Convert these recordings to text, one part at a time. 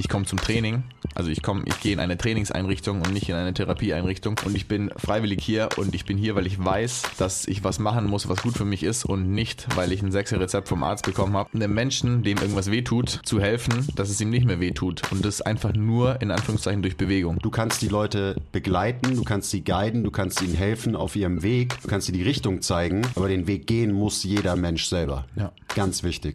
ich komme zum Training. Also ich komme, ich gehe in eine Trainingseinrichtung und nicht in eine Therapieeinrichtung. Und ich bin freiwillig hier und ich bin hier, weil ich weiß, dass ich was machen muss, was gut für mich ist und nicht, weil ich ein sechser Rezept vom Arzt bekommen habe. Einem Menschen, dem irgendwas wehtut, zu helfen, dass es ihm nicht mehr wehtut. Und das einfach nur in Anführungszeichen durch Bewegung. Du kannst die Leute begleiten, du kannst sie guiden, du kannst ihnen helfen auf ihrem Weg, du kannst sie die Richtung zeigen, aber den Weg gehen muss jeder Mensch selber. Ja. Ganz wichtig.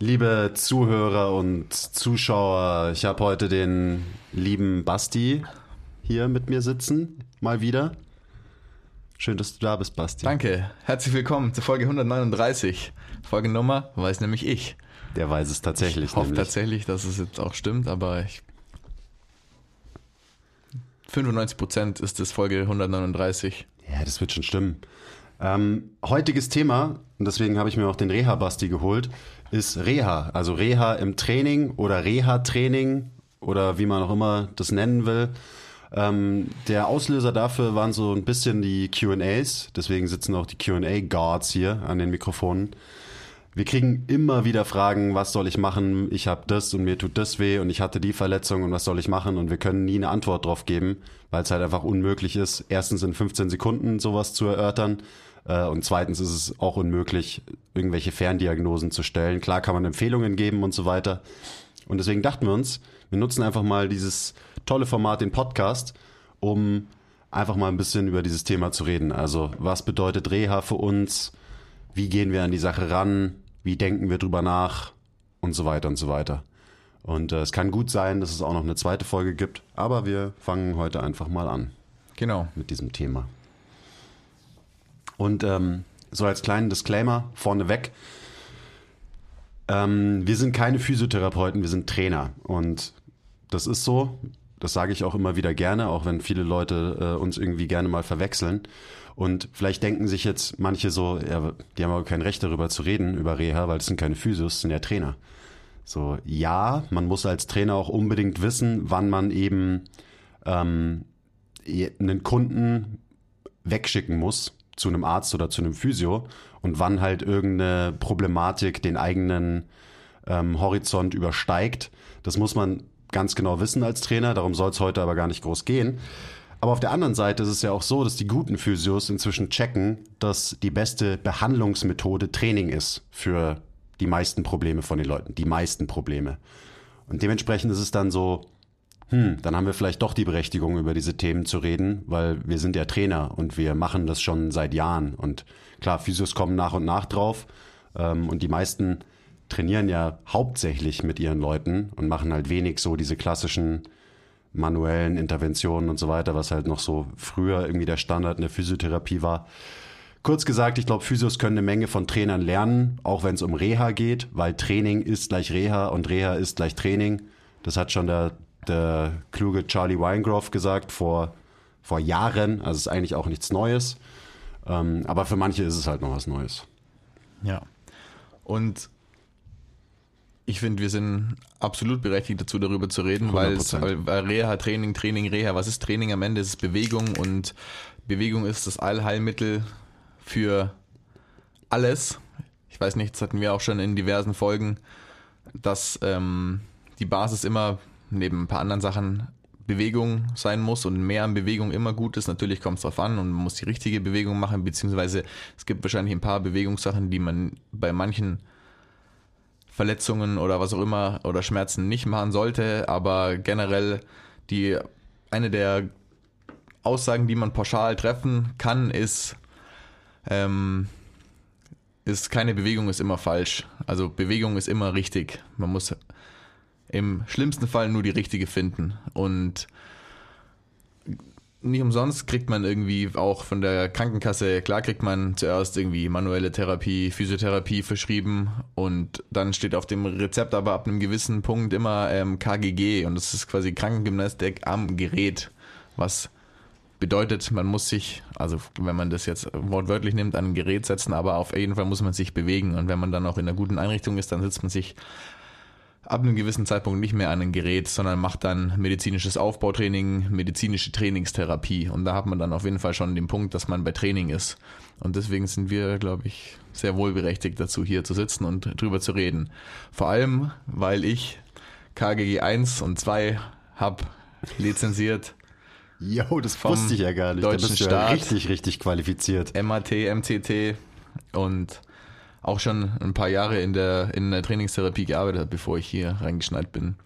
Liebe Zuhörer und Zuschauer, ich habe heute den lieben Basti hier mit mir sitzen, mal wieder. Schön, dass du da bist, Basti. Danke. Herzlich willkommen zur Folge 139. Folgennummer weiß nämlich ich. Der weiß es tatsächlich. Ich hoffe nämlich. tatsächlich, dass es jetzt auch stimmt, aber ich 95% ist es Folge 139. Ja, das wird schon stimmen. Ähm, heutiges Thema, und deswegen habe ich mir auch den Reha-Basti geholt, ist Reha. Also Reha im Training oder Reha-Training oder wie man auch immer das nennen will. Ähm, der Auslöser dafür waren so ein bisschen die QAs. Deswegen sitzen auch die QA-Guards hier an den Mikrofonen. Wir kriegen immer wieder Fragen, was soll ich machen? Ich habe das und mir tut das weh und ich hatte die Verletzung und was soll ich machen? Und wir können nie eine Antwort drauf geben, weil es halt einfach unmöglich ist, erstens in 15 Sekunden sowas zu erörtern und zweitens ist es auch unmöglich, irgendwelche Ferndiagnosen zu stellen. Klar kann man Empfehlungen geben und so weiter. Und deswegen dachten wir uns, wir nutzen einfach mal dieses tolle Format, den Podcast, um einfach mal ein bisschen über dieses Thema zu reden. Also was bedeutet Reha für uns? Wie gehen wir an die Sache ran? Wie denken wir drüber nach? Und so weiter und so weiter. Und äh, es kann gut sein, dass es auch noch eine zweite Folge gibt, aber wir fangen heute einfach mal an Genau. mit diesem Thema. Und ähm, so als kleinen Disclaimer vorneweg. Ähm, wir sind keine Physiotherapeuten, wir sind Trainer. Und das ist so. Das sage ich auch immer wieder gerne, auch wenn viele Leute äh, uns irgendwie gerne mal verwechseln. Und vielleicht denken sich jetzt manche so, ja, die haben aber kein Recht darüber zu reden, über Reha, weil das sind keine Physios, das sind ja Trainer. So, ja, man muss als Trainer auch unbedingt wissen, wann man eben ähm, einen Kunden wegschicken muss zu einem Arzt oder zu einem Physio und wann halt irgendeine Problematik den eigenen ähm, Horizont übersteigt. Das muss man ganz genau wissen als Trainer, darum soll es heute aber gar nicht groß gehen. Aber auf der anderen Seite ist es ja auch so, dass die guten Physios inzwischen checken, dass die beste Behandlungsmethode Training ist für die meisten Probleme von den Leuten. Die meisten Probleme. Und dementsprechend ist es dann so, hm, dann haben wir vielleicht doch die Berechtigung, über diese Themen zu reden, weil wir sind ja Trainer und wir machen das schon seit Jahren. Und klar, Physios kommen nach und nach drauf. Ähm, und die meisten trainieren ja hauptsächlich mit ihren Leuten und machen halt wenig so diese klassischen manuellen Interventionen und so weiter, was halt noch so früher irgendwie der Standard in der Physiotherapie war. Kurz gesagt, ich glaube, Physios können eine Menge von Trainern lernen, auch wenn es um Reha geht, weil Training ist gleich Reha und Reha ist gleich Training. Das hat schon der, der kluge Charlie Weingroff gesagt vor, vor Jahren. Also es ist eigentlich auch nichts Neues. Ähm, aber für manche ist es halt noch was Neues. Ja. Und ich finde, wir sind absolut berechtigt dazu, darüber zu reden, weil, es, 100%. weil weil Reha, Training, Training, Reha, was ist Training am Ende? Es ist Bewegung und Bewegung ist das Allheilmittel für alles. Ich weiß nicht, das hatten wir auch schon in diversen Folgen, dass ähm, die Basis immer neben ein paar anderen Sachen Bewegung sein muss und mehr an Bewegung immer gut ist. Natürlich kommt es drauf an und man muss die richtige Bewegung machen, beziehungsweise es gibt wahrscheinlich ein paar Bewegungssachen, die man bei manchen Verletzungen oder was auch immer oder Schmerzen nicht machen sollte, aber generell die eine der Aussagen, die man pauschal treffen kann, ist, ähm, ist keine Bewegung ist immer falsch. Also Bewegung ist immer richtig. Man muss im schlimmsten Fall nur die richtige finden. Und nicht umsonst kriegt man irgendwie auch von der Krankenkasse, klar kriegt man zuerst irgendwie manuelle Therapie, Physiotherapie verschrieben und dann steht auf dem Rezept aber ab einem gewissen Punkt immer ähm, KGG und das ist quasi Krankengymnastik am Gerät, was bedeutet, man muss sich, also wenn man das jetzt wortwörtlich nimmt, an ein Gerät setzen, aber auf jeden Fall muss man sich bewegen und wenn man dann auch in einer guten Einrichtung ist, dann sitzt man sich ab einem gewissen Zeitpunkt nicht mehr an ein Gerät, sondern macht dann medizinisches Aufbautraining, medizinische Trainingstherapie. Und da hat man dann auf jeden Fall schon den Punkt, dass man bei Training ist. Und deswegen sind wir, glaube ich, sehr wohlberechtigt dazu, hier zu sitzen und drüber zu reden. Vor allem, weil ich KGG 1 und 2 habe lizenziert. Jo, das wusste ich ja gar nicht. deutschen da bist du ja Staat. richtig, richtig qualifiziert. MAT, MCT und auch schon ein paar Jahre in der, in der Trainingstherapie gearbeitet habe, bevor ich hier reingeschneit bin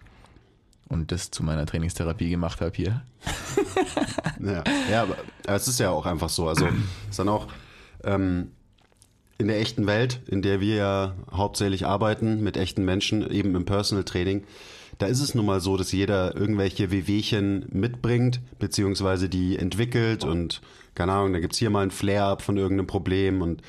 und das zu meiner Trainingstherapie gemacht habe hier. Ja, ja aber, es ist ja auch einfach so. Also es ist dann auch ähm, in der echten Welt, in der wir ja hauptsächlich arbeiten, mit echten Menschen, eben im Personal Training, da ist es nun mal so, dass jeder irgendwelche Wehwehchen mitbringt, beziehungsweise die entwickelt und keine Ahnung, da gibt's hier mal ein Flare-up von irgendeinem Problem und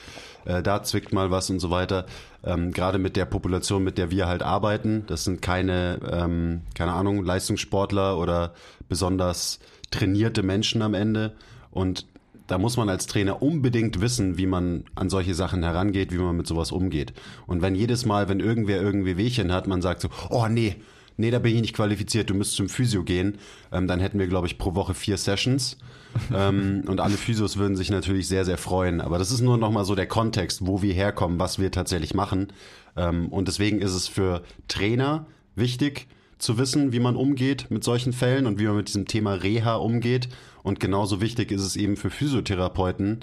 äh, da zwickt mal was und so weiter. Ähm, Gerade mit der Population, mit der wir halt arbeiten, das sind keine, ähm, keine Ahnung, Leistungssportler oder besonders trainierte Menschen am Ende. Und da muss man als Trainer unbedingt wissen, wie man an solche Sachen herangeht, wie man mit sowas umgeht. Und wenn jedes Mal, wenn irgendwer irgendwie Wehchen hat, man sagt so, oh nee, nee, da bin ich nicht qualifiziert, du müsst zum Physio gehen, ähm, dann hätten wir, glaube ich, pro Woche vier Sessions. ähm, und alle Physios würden sich natürlich sehr, sehr freuen. Aber das ist nur nochmal so der Kontext, wo wir herkommen, was wir tatsächlich machen. Ähm, und deswegen ist es für Trainer wichtig, zu wissen, wie man umgeht mit solchen Fällen und wie man mit diesem Thema Reha umgeht. Und genauso wichtig ist es eben für Physiotherapeuten,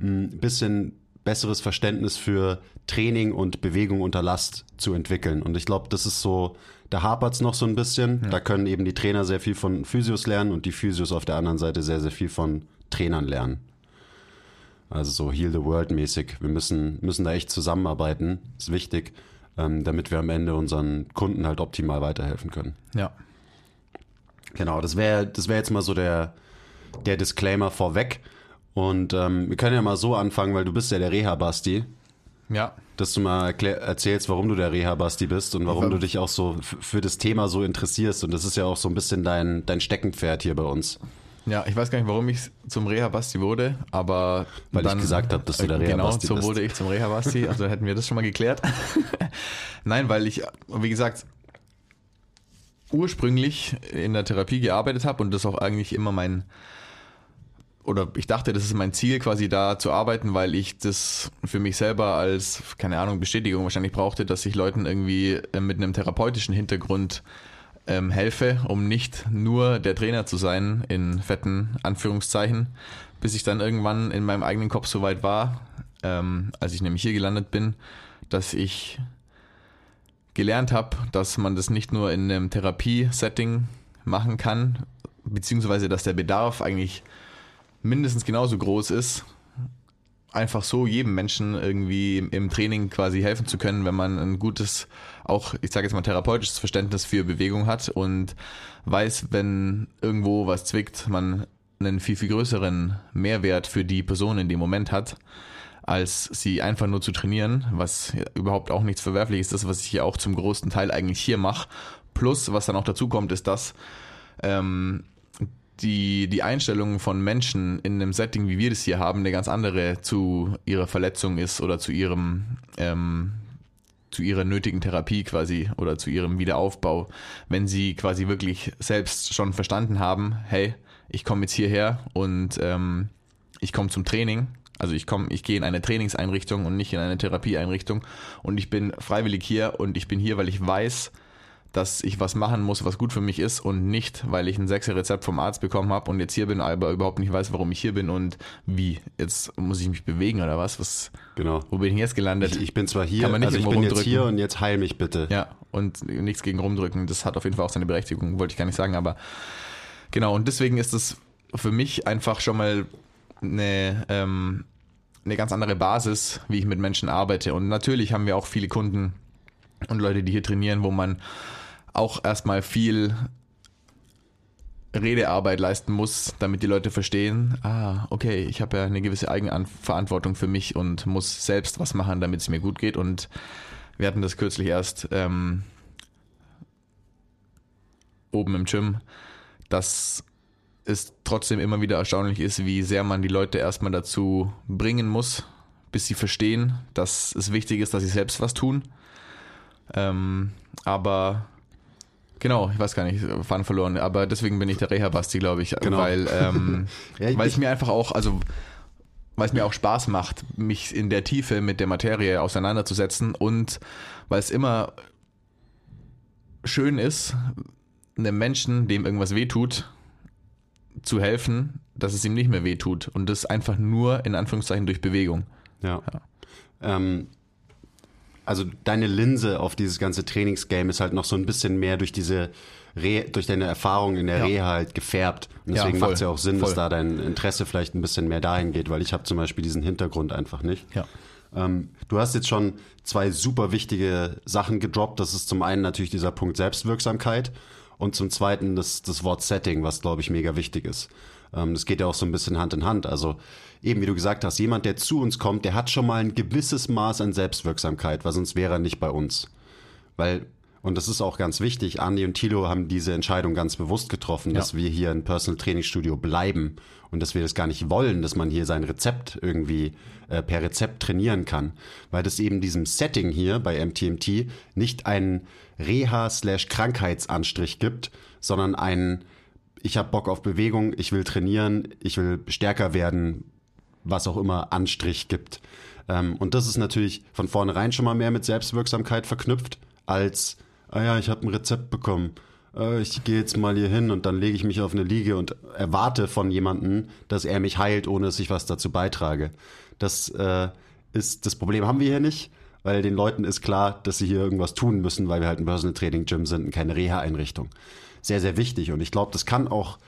ein bisschen besseres Verständnis für Training und Bewegung unter Last zu entwickeln. Und ich glaube, das ist so, da hapert's noch so ein bisschen. Da können eben die Trainer sehr viel von Physios lernen und die Physios auf der anderen Seite sehr, sehr viel von Trainern lernen. Also so Heal the World mäßig. Wir müssen, müssen da echt zusammenarbeiten. Ist wichtig, ähm, damit wir am Ende unseren Kunden halt optimal weiterhelfen können. Ja. Genau, das wäre das wär jetzt mal so der, der Disclaimer vorweg. Und ähm, wir können ja mal so anfangen, weil du bist ja der Reha-Basti, Ja. dass du mal erzählst, warum du der Reha-Basti bist und warum du dich auch so für das Thema so interessierst. Und das ist ja auch so ein bisschen dein, dein Steckenpferd hier bei uns. Ja, ich weiß gar nicht, warum ich zum Reha-Basti wurde, aber Weil ich gesagt habe, dass du der Äh, Reha-Basti Genau, so bist. wurde ich zum Reha-Basti, also hätten wir das schon mal geklärt. Nein, weil ich, wie gesagt, ursprünglich in der Therapie gearbeitet habe und das auch eigentlich immer mein, oder ich dachte, das ist mein Ziel, quasi da zu arbeiten, weil ich das für mich selber als, keine Ahnung, Bestätigung wahrscheinlich brauchte, dass ich Leuten irgendwie äh, mit einem therapeutischen Hintergrund ähm, helfe, um nicht nur der Trainer zu sein, in fetten Anführungszeichen, bis ich dann irgendwann in meinem eigenen Kopf so weit war, ähm, als ich nämlich hier gelandet bin, dass ich gelernt habe, dass man das nicht nur in einem Therapie-Setting machen kann, beziehungsweise dass der Bedarf eigentlich mindestens genauso groß ist, einfach so jedem Menschen irgendwie im Training quasi helfen zu können, wenn man ein gutes, auch ich sage jetzt mal therapeutisches Verständnis für Bewegung hat und weiß, wenn irgendwo was zwickt, man einen viel, viel größeren Mehrwert für die Person in dem Moment hat, als sie einfach nur zu trainieren, was überhaupt auch nichts Verwerfliches ist, was ich hier auch zum großen Teil eigentlich hier mache. Plus, was dann auch dazu kommt, ist, dass ähm, die, die Einstellung von Menschen in einem Setting, wie wir das hier haben, eine ganz andere zu ihrer Verletzung ist oder zu ihrem ähm, zu ihrer nötigen Therapie quasi oder zu ihrem Wiederaufbau, wenn sie quasi wirklich selbst schon verstanden haben, hey, ich komme jetzt hierher und ähm, ich komme zum Training. Also ich komme, ich gehe in eine Trainingseinrichtung und nicht in eine Therapieeinrichtung und ich bin freiwillig hier und ich bin hier, weil ich weiß, dass ich was machen muss, was gut für mich ist und nicht, weil ich ein sechser Rezept vom Arzt bekommen habe und jetzt hier bin, aber überhaupt nicht weiß, warum ich hier bin und wie. Jetzt muss ich mich bewegen oder was? was Genau. wo bin ich jetzt gelandet? Ich, ich bin zwar hier, Kann man nicht also ich bin jetzt hier und jetzt heil mich bitte. Ja, und nichts gegen rumdrücken. Das hat auf jeden Fall auch seine Berechtigung, wollte ich gar nicht sagen, aber genau, und deswegen ist es für mich einfach schon mal eine, ähm, eine ganz andere Basis, wie ich mit Menschen arbeite. Und natürlich haben wir auch viele Kunden und Leute, die hier trainieren, wo man auch erstmal viel Redearbeit leisten muss, damit die Leute verstehen, ah, okay, ich habe ja eine gewisse Eigenverantwortung für mich und muss selbst was machen, damit es mir gut geht. Und wir hatten das kürzlich erst ähm, oben im Gym, dass es trotzdem immer wieder erstaunlich ist, wie sehr man die Leute erstmal dazu bringen muss, bis sie verstehen, dass es wichtig ist, dass sie selbst was tun. Ähm, aber Genau, ich weiß gar nicht, Faden verloren, aber deswegen bin ich der Reha-Basti, glaube ich, genau. weil, ähm, ja, weil es mir einfach auch, also weil es mir auch Spaß macht, mich in der Tiefe mit der Materie auseinanderzusetzen und weil es immer schön ist, einem Menschen, dem irgendwas wehtut, zu helfen, dass es ihm nicht mehr wehtut und das einfach nur in Anführungszeichen durch Bewegung. Ja. ja. Ähm, also deine Linse auf dieses ganze Trainingsgame ist halt noch so ein bisschen mehr durch diese Re durch deine Erfahrung in der ja. Reha halt gefärbt. Und deswegen ja, macht es ja auch Sinn, voll. dass da dein Interesse vielleicht ein bisschen mehr dahin geht, weil ich habe zum Beispiel diesen Hintergrund einfach nicht. Ja. Ähm, du hast jetzt schon zwei super wichtige Sachen gedroppt. Das ist zum einen natürlich dieser Punkt Selbstwirksamkeit und zum zweiten das, das Wort Setting, was glaube ich mega wichtig ist. Ähm, das geht ja auch so ein bisschen Hand in Hand. Also eben wie du gesagt hast, jemand, der zu uns kommt, der hat schon mal ein gewisses Maß an Selbstwirksamkeit, weil sonst wäre er nicht bei uns. Weil, und das ist auch ganz wichtig, Andi und Thilo haben diese Entscheidung ganz bewusst getroffen, ja. dass wir hier ein Personal Training Studio bleiben und dass wir das gar nicht wollen, dass man hier sein Rezept irgendwie äh, per Rezept trainieren kann, weil das eben diesem Setting hier bei MTMT nicht einen Reha-Krankheitsanstrich gibt, sondern einen ich habe Bock auf Bewegung, ich will trainieren, ich will stärker werden, was auch immer Anstrich gibt. Ähm, und das ist natürlich von vornherein schon mal mehr mit Selbstwirksamkeit verknüpft, als, ah ja, ich habe ein Rezept bekommen. Äh, ich gehe jetzt mal hier hin und dann lege ich mich auf eine Liege und erwarte von jemandem, dass er mich heilt, ohne dass ich was dazu beitrage. Das äh, ist das Problem haben wir hier nicht, weil den Leuten ist klar, dass sie hier irgendwas tun müssen, weil wir halt ein Personal Training Gym sind und keine Reha-Einrichtung. Sehr, sehr wichtig. Und ich glaube, das kann auch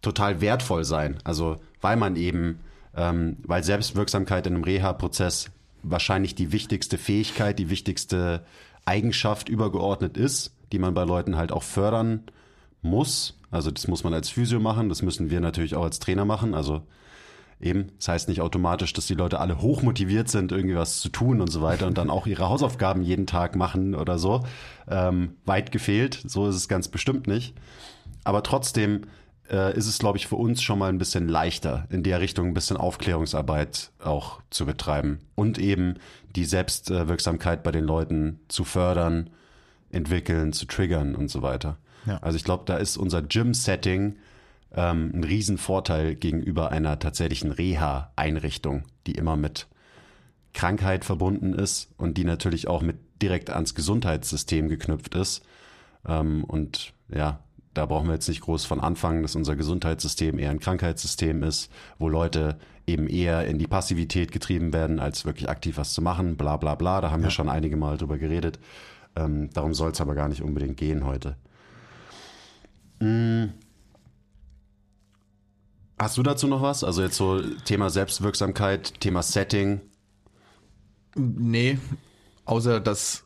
total wertvoll sein. Also, weil man eben ähm, weil Selbstwirksamkeit in einem Reha-Prozess wahrscheinlich die wichtigste Fähigkeit, die wichtigste Eigenschaft übergeordnet ist, die man bei Leuten halt auch fördern muss. Also das muss man als Physio machen, das müssen wir natürlich auch als Trainer machen. Also eben, das heißt nicht automatisch, dass die Leute alle hochmotiviert sind, irgendwie was zu tun und so weiter und dann auch ihre Hausaufgaben jeden Tag machen oder so. Ähm, weit gefehlt, so ist es ganz bestimmt nicht. Aber trotzdem äh, ist es, glaube ich, für uns schon mal ein bisschen leichter, in der Richtung ein bisschen Aufklärungsarbeit auch zu betreiben und eben die Selbstwirksamkeit bei den Leuten zu fördern, entwickeln, zu triggern und so weiter. Ja. Also ich glaube, da ist unser Gym-Setting ähm, ein Riesenvorteil gegenüber einer tatsächlichen Reha-Einrichtung, die immer mit Krankheit verbunden ist und die natürlich auch mit direkt ans Gesundheitssystem geknüpft ist. Ähm, und ja, da brauchen wir jetzt nicht groß von anfangen, dass unser Gesundheitssystem eher ein Krankheitssystem ist, wo Leute eben eher in die Passivität getrieben werden, als wirklich aktiv was zu machen, bla bla bla. Da haben ja. wir schon einige Mal drüber geredet. Ähm, darum soll es aber gar nicht unbedingt gehen heute. Hm. Hast du dazu noch was? Also jetzt so Thema Selbstwirksamkeit, Thema Setting? Nee, außer dass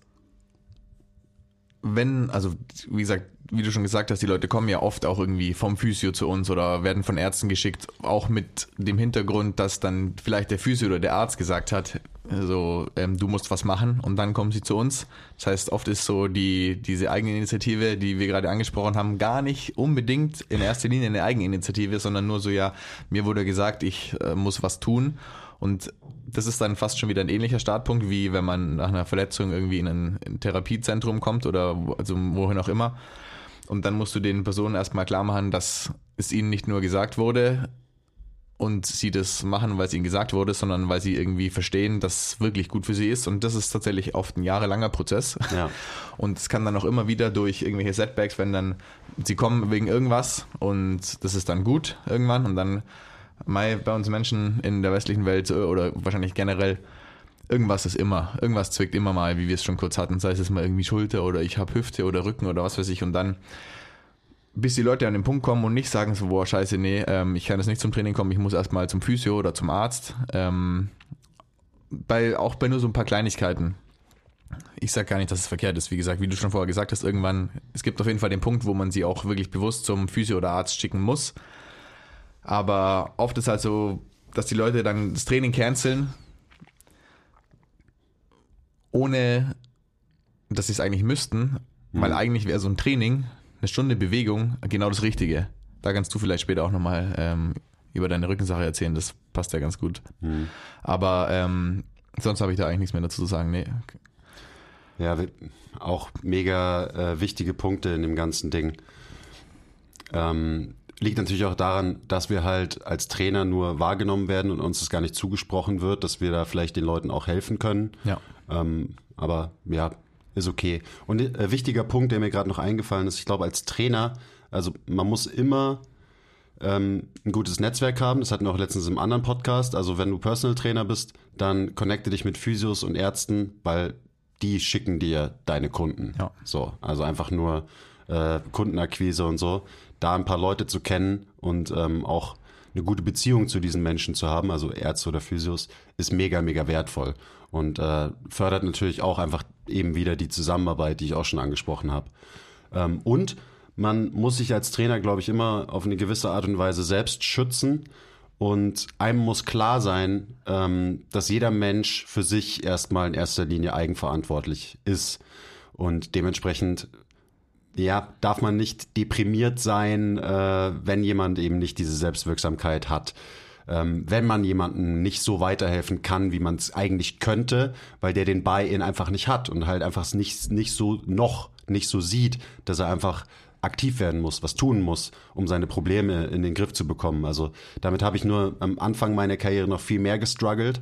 wenn, also wie gesagt, wie du schon gesagt hast, die Leute kommen ja oft auch irgendwie vom Physio zu uns oder werden von Ärzten geschickt, auch mit dem Hintergrund, dass dann vielleicht der Physio oder der Arzt gesagt hat, so, ähm, du musst was machen und dann kommen sie zu uns. Das heißt, oft ist so die, diese Eigeninitiative, die wir gerade angesprochen haben, gar nicht unbedingt in erster Linie eine Eigeninitiative, sondern nur so, ja, mir wurde gesagt, ich äh, muss was tun und das ist dann fast schon wieder ein ähnlicher Startpunkt, wie wenn man nach einer Verletzung irgendwie in ein, in ein Therapiezentrum kommt oder also wohin auch immer. Und dann musst du den Personen erstmal klar machen, dass es ihnen nicht nur gesagt wurde und sie das machen, weil es ihnen gesagt wurde, sondern weil sie irgendwie verstehen, dass es wirklich gut für sie ist. Und das ist tatsächlich oft ein jahrelanger Prozess. Ja. Und es kann dann auch immer wieder durch irgendwelche Setbacks, wenn dann sie kommen wegen irgendwas und das ist dann gut irgendwann und dann Mai bei uns Menschen in der westlichen Welt oder wahrscheinlich generell, irgendwas ist immer. Irgendwas zwickt immer mal, wie wir es schon kurz hatten. Sei es mal irgendwie Schulter oder ich habe Hüfte oder Rücken oder was weiß ich. Und dann, bis die Leute an den Punkt kommen und nicht sagen so, boah, scheiße, nee, ähm, ich kann jetzt nicht zum Training kommen, ich muss erstmal zum Physio oder zum Arzt. Ähm, bei, auch bei nur so ein paar Kleinigkeiten. Ich sag gar nicht, dass es verkehrt ist. Wie gesagt, wie du schon vorher gesagt hast, irgendwann, es gibt auf jeden Fall den Punkt, wo man sie auch wirklich bewusst zum Physio oder Arzt schicken muss. Aber oft ist halt so, dass die Leute dann das Training canceln, ohne dass sie es eigentlich müssten, weil eigentlich wäre so ein Training, eine Stunde Bewegung, genau das Richtige. Da kannst du vielleicht später auch nochmal ähm, über deine Rückensache erzählen, das passt ja ganz gut. Aber ähm, sonst habe ich da eigentlich nichts mehr dazu zu sagen. Nee. Ja, auch mega äh, wichtige Punkte in dem ganzen Ding. Ähm, liegt natürlich auch daran, dass wir halt als Trainer nur wahrgenommen werden und uns das gar nicht zugesprochen wird, dass wir da vielleicht den Leuten auch helfen können. Ja. Ähm, aber ja, ist okay. Und äh, wichtiger Punkt, der mir gerade noch eingefallen ist, ich glaube, als Trainer, also man muss immer ähm, ein gutes Netzwerk haben. Das hatten wir auch letztens im anderen Podcast. Also wenn du Personal Trainer bist, dann connecte dich mit Physios und Ärzten, weil die schicken dir deine Kunden. Ja. So, also einfach nur äh, Kundenakquise und so. Da ein paar Leute zu kennen und ähm, auch eine gute Beziehung zu diesen Menschen zu haben, also Ärzte oder Physios, ist mega, mega wertvoll und äh, fördert natürlich auch einfach eben wieder die Zusammenarbeit, die ich auch schon angesprochen habe. Ähm, und man muss sich als Trainer, glaube ich, immer auf eine gewisse Art und Weise selbst schützen. Und einem muss klar sein, ähm, dass jeder Mensch für sich erstmal in erster Linie eigenverantwortlich ist. Und dementsprechend, ja, darf man nicht deprimiert sein, äh, wenn jemand eben nicht diese Selbstwirksamkeit hat. Ähm, wenn man jemandem nicht so weiterhelfen kann, wie man es eigentlich könnte, weil der den Buy-in einfach nicht hat und halt einfach nicht, nicht so noch nicht so sieht, dass er einfach aktiv werden muss, was tun muss, um seine Probleme in den Griff zu bekommen. Also damit habe ich nur am Anfang meiner Karriere noch viel mehr gestruggelt.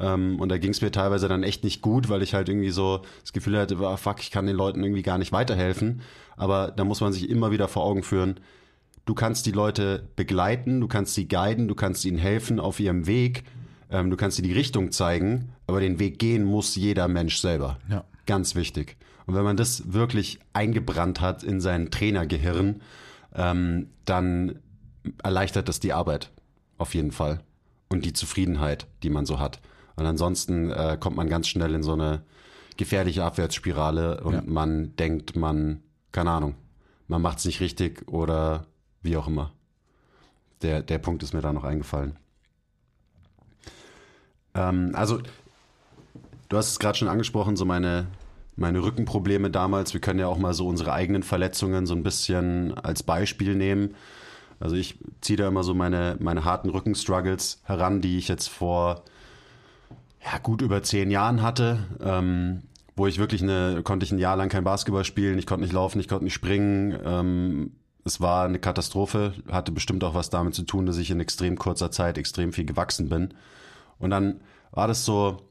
Ähm, und da ging es mir teilweise dann echt nicht gut, weil ich halt irgendwie so das Gefühl hatte, ah, fuck, ich kann den Leuten irgendwie gar nicht weiterhelfen. Aber da muss man sich immer wieder vor Augen führen, du kannst die Leute begleiten, du kannst sie guiden, du kannst ihnen helfen auf ihrem Weg, ähm, du kannst sie die Richtung zeigen, aber den Weg gehen muss jeder Mensch selber. Ja. Ganz wichtig. Und wenn man das wirklich eingebrannt hat in sein Trainergehirn, ähm, dann erleichtert das die Arbeit. Auf jeden Fall. Und die Zufriedenheit, die man so hat. Und ansonsten äh, kommt man ganz schnell in so eine gefährliche Abwärtsspirale und Ja. man denkt, man, keine Ahnung, man macht es nicht richtig oder wie auch immer. Der, der Punkt ist mir da noch eingefallen. Ähm, also, du hast es gerade schon angesprochen, so meine, meine Rückenprobleme damals. Wir können ja auch mal so unsere eigenen Verletzungen so ein bisschen als Beispiel nehmen. Also ich ziehe da immer so meine, meine harten Rückenstruggles heran, die ich jetzt vor ja, gut über zehn Jahren hatte, ähm, wo ich wirklich eine, konnte ich ein Jahr lang kein Basketball spielen, ich konnte nicht laufen, ich konnte nicht springen. Ähm, es war eine Katastrophe, hatte bestimmt auch was damit zu tun, dass ich in extrem kurzer Zeit extrem viel gewachsen bin. Und dann war das so,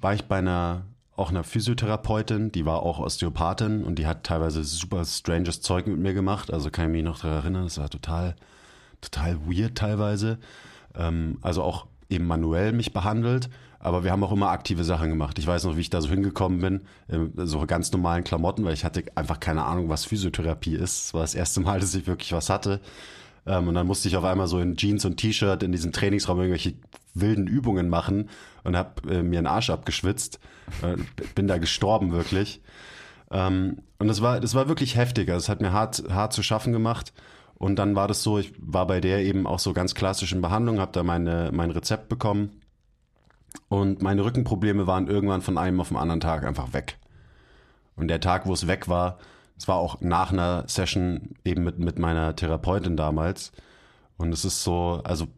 war ich bei einer, auch einer Physiotherapeutin, die war auch Osteopathin und die hat teilweise super stranges Zeug mit mir gemacht. Also kann ich mich noch daran erinnern, das war total, total weird teilweise. Ähm, also auch eben manuell mich behandelt. Aber wir haben auch immer aktive Sachen gemacht. Ich weiß noch, wie ich da so hingekommen bin, in so ganz normalen Klamotten, weil ich hatte einfach keine Ahnung, was Physiotherapie ist. Es war das erste Mal, dass ich wirklich was hatte. Ähm, und dann musste ich auf einmal so in Jeans und T-Shirt in diesem Trainingsraum irgendwelche wilden Übungen machen und habe äh, mir einen Arsch abgeschwitzt. Äh, bin da gestorben wirklich. Ähm, und das war, das war wirklich heftig. Also es hat mir hart, hart zu schaffen gemacht. Und dann war das so, ich war bei der eben auch so ganz klassisch in Behandlung, habe da meine, mein Rezept bekommen. Und meine Rückenprobleme waren irgendwann von einem auf den anderen Tag einfach weg. Und der Tag, wo es weg war, es war auch nach einer Session eben mit, mit meiner Therapeutin damals. Und es ist so, also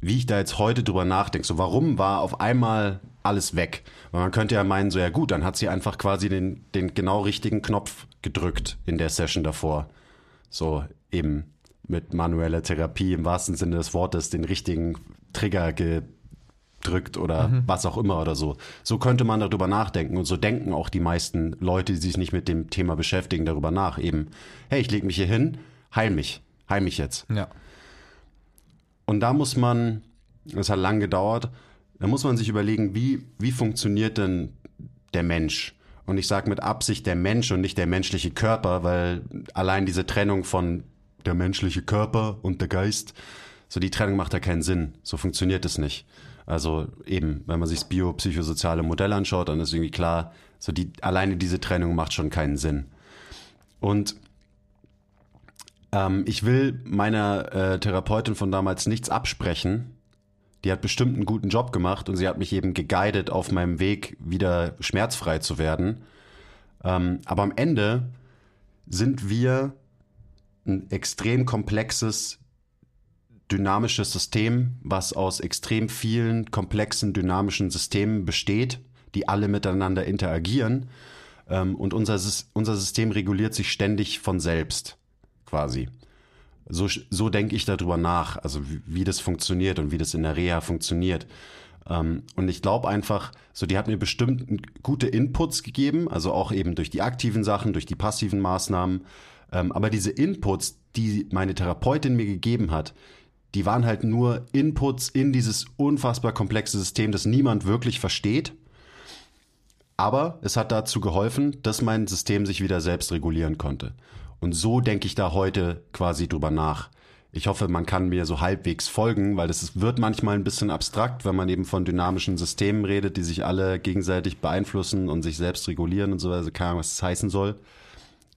wie ich da jetzt heute drüber nachdenke, so warum war auf einmal alles weg? Weil man könnte ja meinen, so ja gut, dann hat sie einfach quasi den, den genau richtigen Knopf gedrückt in der Session davor. So eben mit manueller Therapie im wahrsten Sinne des Wortes den richtigen Trigger gedrückt oder was auch immer oder so. So könnte man darüber nachdenken und so denken auch die meisten Leute, die sich nicht mit dem Thema beschäftigen, darüber nach. Eben, hey, ich lege mich hier hin, heil mich, heil mich jetzt. Ja. Und da muss man, das hat lang gedauert, da muss man sich überlegen, wie, wie funktioniert denn der Mensch? Und ich sage mit Absicht der Mensch und nicht der menschliche Körper, weil allein diese Trennung von der menschliche Körper und der Geist, so die Trennung macht ja keinen Sinn. So funktioniert es nicht. Also eben, wenn man sich das biopsychosoziale Modell anschaut, dann ist irgendwie klar, so die, alleine diese Trennung macht schon keinen Sinn. Und ähm, ich will meiner äh, Therapeutin von damals nichts absprechen. Die hat bestimmt einen guten Job gemacht und sie hat mich eben geguidet auf meinem Weg, wieder schmerzfrei zu werden. Ähm, aber am Ende sind wir ein extrem komplexes, dynamisches System, was aus extrem vielen komplexen, dynamischen Systemen besteht, die alle miteinander interagieren. Ähm, und unser, unser System reguliert sich ständig von selbst, quasi. So, so denke ich darüber nach, also wie, wie, das funktioniert und wie das in der Reha funktioniert. Ähm, und ich glaube einfach, so die hat mir bestimmt gute Inputs gegeben, also auch eben durch die aktiven Sachen, durch die passiven Maßnahmen. Ähm, aber diese Inputs, die meine Therapeutin mir gegeben hat, die waren halt nur Inputs in dieses unfassbar komplexe System, das niemand wirklich versteht. Aber es hat dazu geholfen, dass mein System sich wieder selbst regulieren konnte. Und so denke ich da heute quasi drüber nach. Ich hoffe, man kann mir so halbwegs folgen, weil das wird manchmal ein bisschen abstrakt, wenn man eben von dynamischen Systemen redet, die sich alle gegenseitig beeinflussen und sich selbst regulieren und so weiter. Keine Ahnung, was das heißen soll.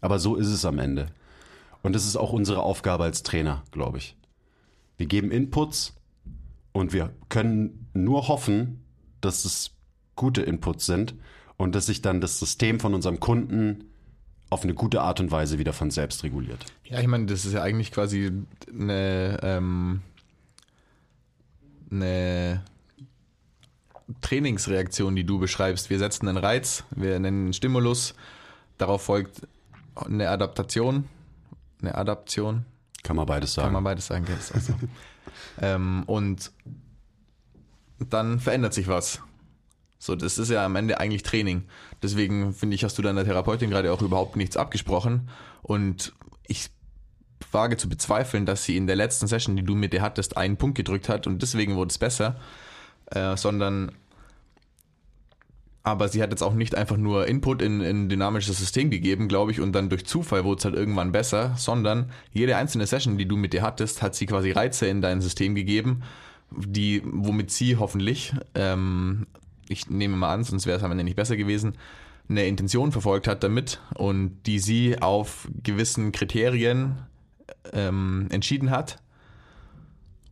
Aber so ist es am Ende. Und das ist auch unsere Aufgabe als Trainer, glaube ich. Wir geben Inputs und wir können nur hoffen, dass es gute Inputs sind und dass sich dann das System von unserem Kunden auf eine gute Art und Weise wieder von selbst reguliert. Ja, ich meine, das ist ja eigentlich quasi eine, ähm, eine Trainingsreaktion, die du beschreibst. Wir setzen einen Reiz, wir nennen einen Stimulus, darauf folgt eine Adaptation, eine Adaption. Kann man beides sagen. Kann man beides sagen, also. ähm, und dann verändert sich was. So, das ist ja am Ende eigentlich Training. Deswegen finde ich, hast du deiner Therapeutin gerade auch überhaupt nichts abgesprochen. Und ich wage zu bezweifeln, dass sie in der letzten Session, die du mit dir hattest, einen Punkt gedrückt hat und deswegen wurde es besser, äh, sondern aber sie hat jetzt auch nicht einfach nur Input in, in ein dynamisches System gegeben, glaube ich, und dann durch Zufall wurde es halt irgendwann besser, sondern jede einzelne Session, die du mit dir hattest, hat sie quasi Reize in dein System gegeben, die, womit sie hoffentlich, ähm, ich nehme mal an, sonst wäre es am Ende nicht besser gewesen, eine Intention verfolgt hat damit und die sie auf gewissen Kriterien ähm, entschieden hat.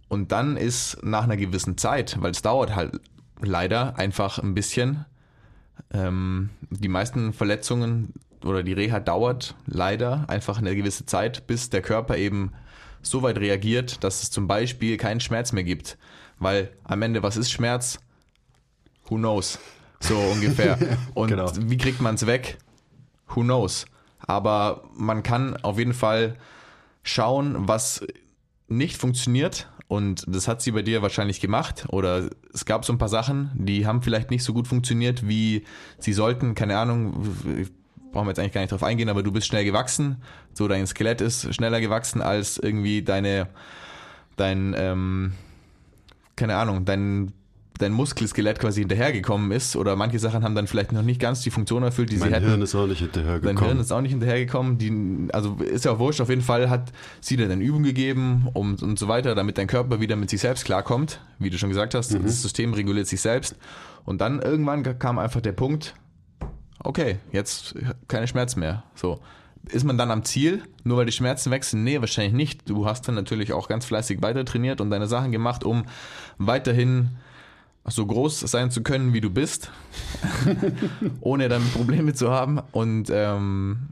Und dann ist nach einer gewissen Zeit, weil es dauert halt leider einfach ein bisschen, ähm, die meisten Verletzungen oder die Reha dauert leider einfach eine gewisse Zeit, bis der Körper eben so weit reagiert, dass es zum Beispiel keinen Schmerz mehr gibt. Weil am Ende, was ist Schmerz? Who knows? So ungefähr. Und genau. wie kriegt man es weg? Who knows? Aber man kann auf jeden Fall schauen, was nicht funktioniert und das hat sie bei dir wahrscheinlich gemacht. Oder es gab so ein paar Sachen, die haben vielleicht nicht so gut funktioniert, wie sie sollten. Keine Ahnung, brauchen wir jetzt eigentlich gar nicht drauf eingehen, aber du bist schnell gewachsen. So, dein Skelett ist schneller gewachsen als irgendwie deine, dein, ähm, keine Ahnung, dein dein Muskelskelett quasi hinterhergekommen ist oder manche Sachen haben dann vielleicht noch nicht ganz die Funktion erfüllt, die mein sie hätten. Mein Hirn ist auch nicht hinterhergekommen. Dein Hirn ist auch nicht hinterhergekommen. Die, also ist ja auch wurscht, auf jeden Fall hat sie dir dann Übung gegeben um, und so weiter, damit dein Körper wieder mit sich selbst klarkommt, wie du schon gesagt hast. Mhm. Das System reguliert sich selbst. Und dann irgendwann kam einfach der Punkt, okay, jetzt keine Schmerzen mehr. So. Ist man dann am Ziel, nur weil die Schmerzen wechseln? Nee, wahrscheinlich nicht. Du hast dann natürlich auch ganz fleißig weiter trainiert und deine Sachen gemacht, um weiterhin so groß sein zu können, wie du bist, ohne dann Probleme zu haben. Und ähm,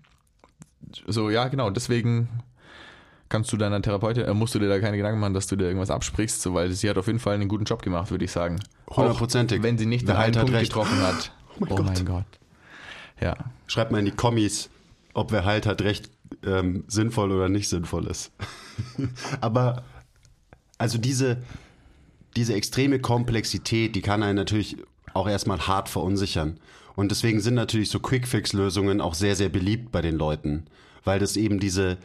so, ja, genau, deswegen kannst du deiner Therapeutin, äh, musst du dir da keine Gedanken machen, dass du dir irgendwas absprichst, so, weil sie hat auf jeden Fall einen guten Job gemacht, würde ich sagen. Hundertprozentig. Wenn sie nicht den einen Punkt recht. getroffen hat. Oh mein, oh mein Gott. Ja. Schreibt mal in die Kommis, ob wer halt hat recht ähm, sinnvoll oder nicht sinnvoll ist. Aber also diese, diese extreme Komplexität, die kann einen natürlich auch erstmal hart verunsichern. Und deswegen sind natürlich so Quick-Fix-Lösungen auch sehr, sehr beliebt bei den Leuten, weil das eben diese,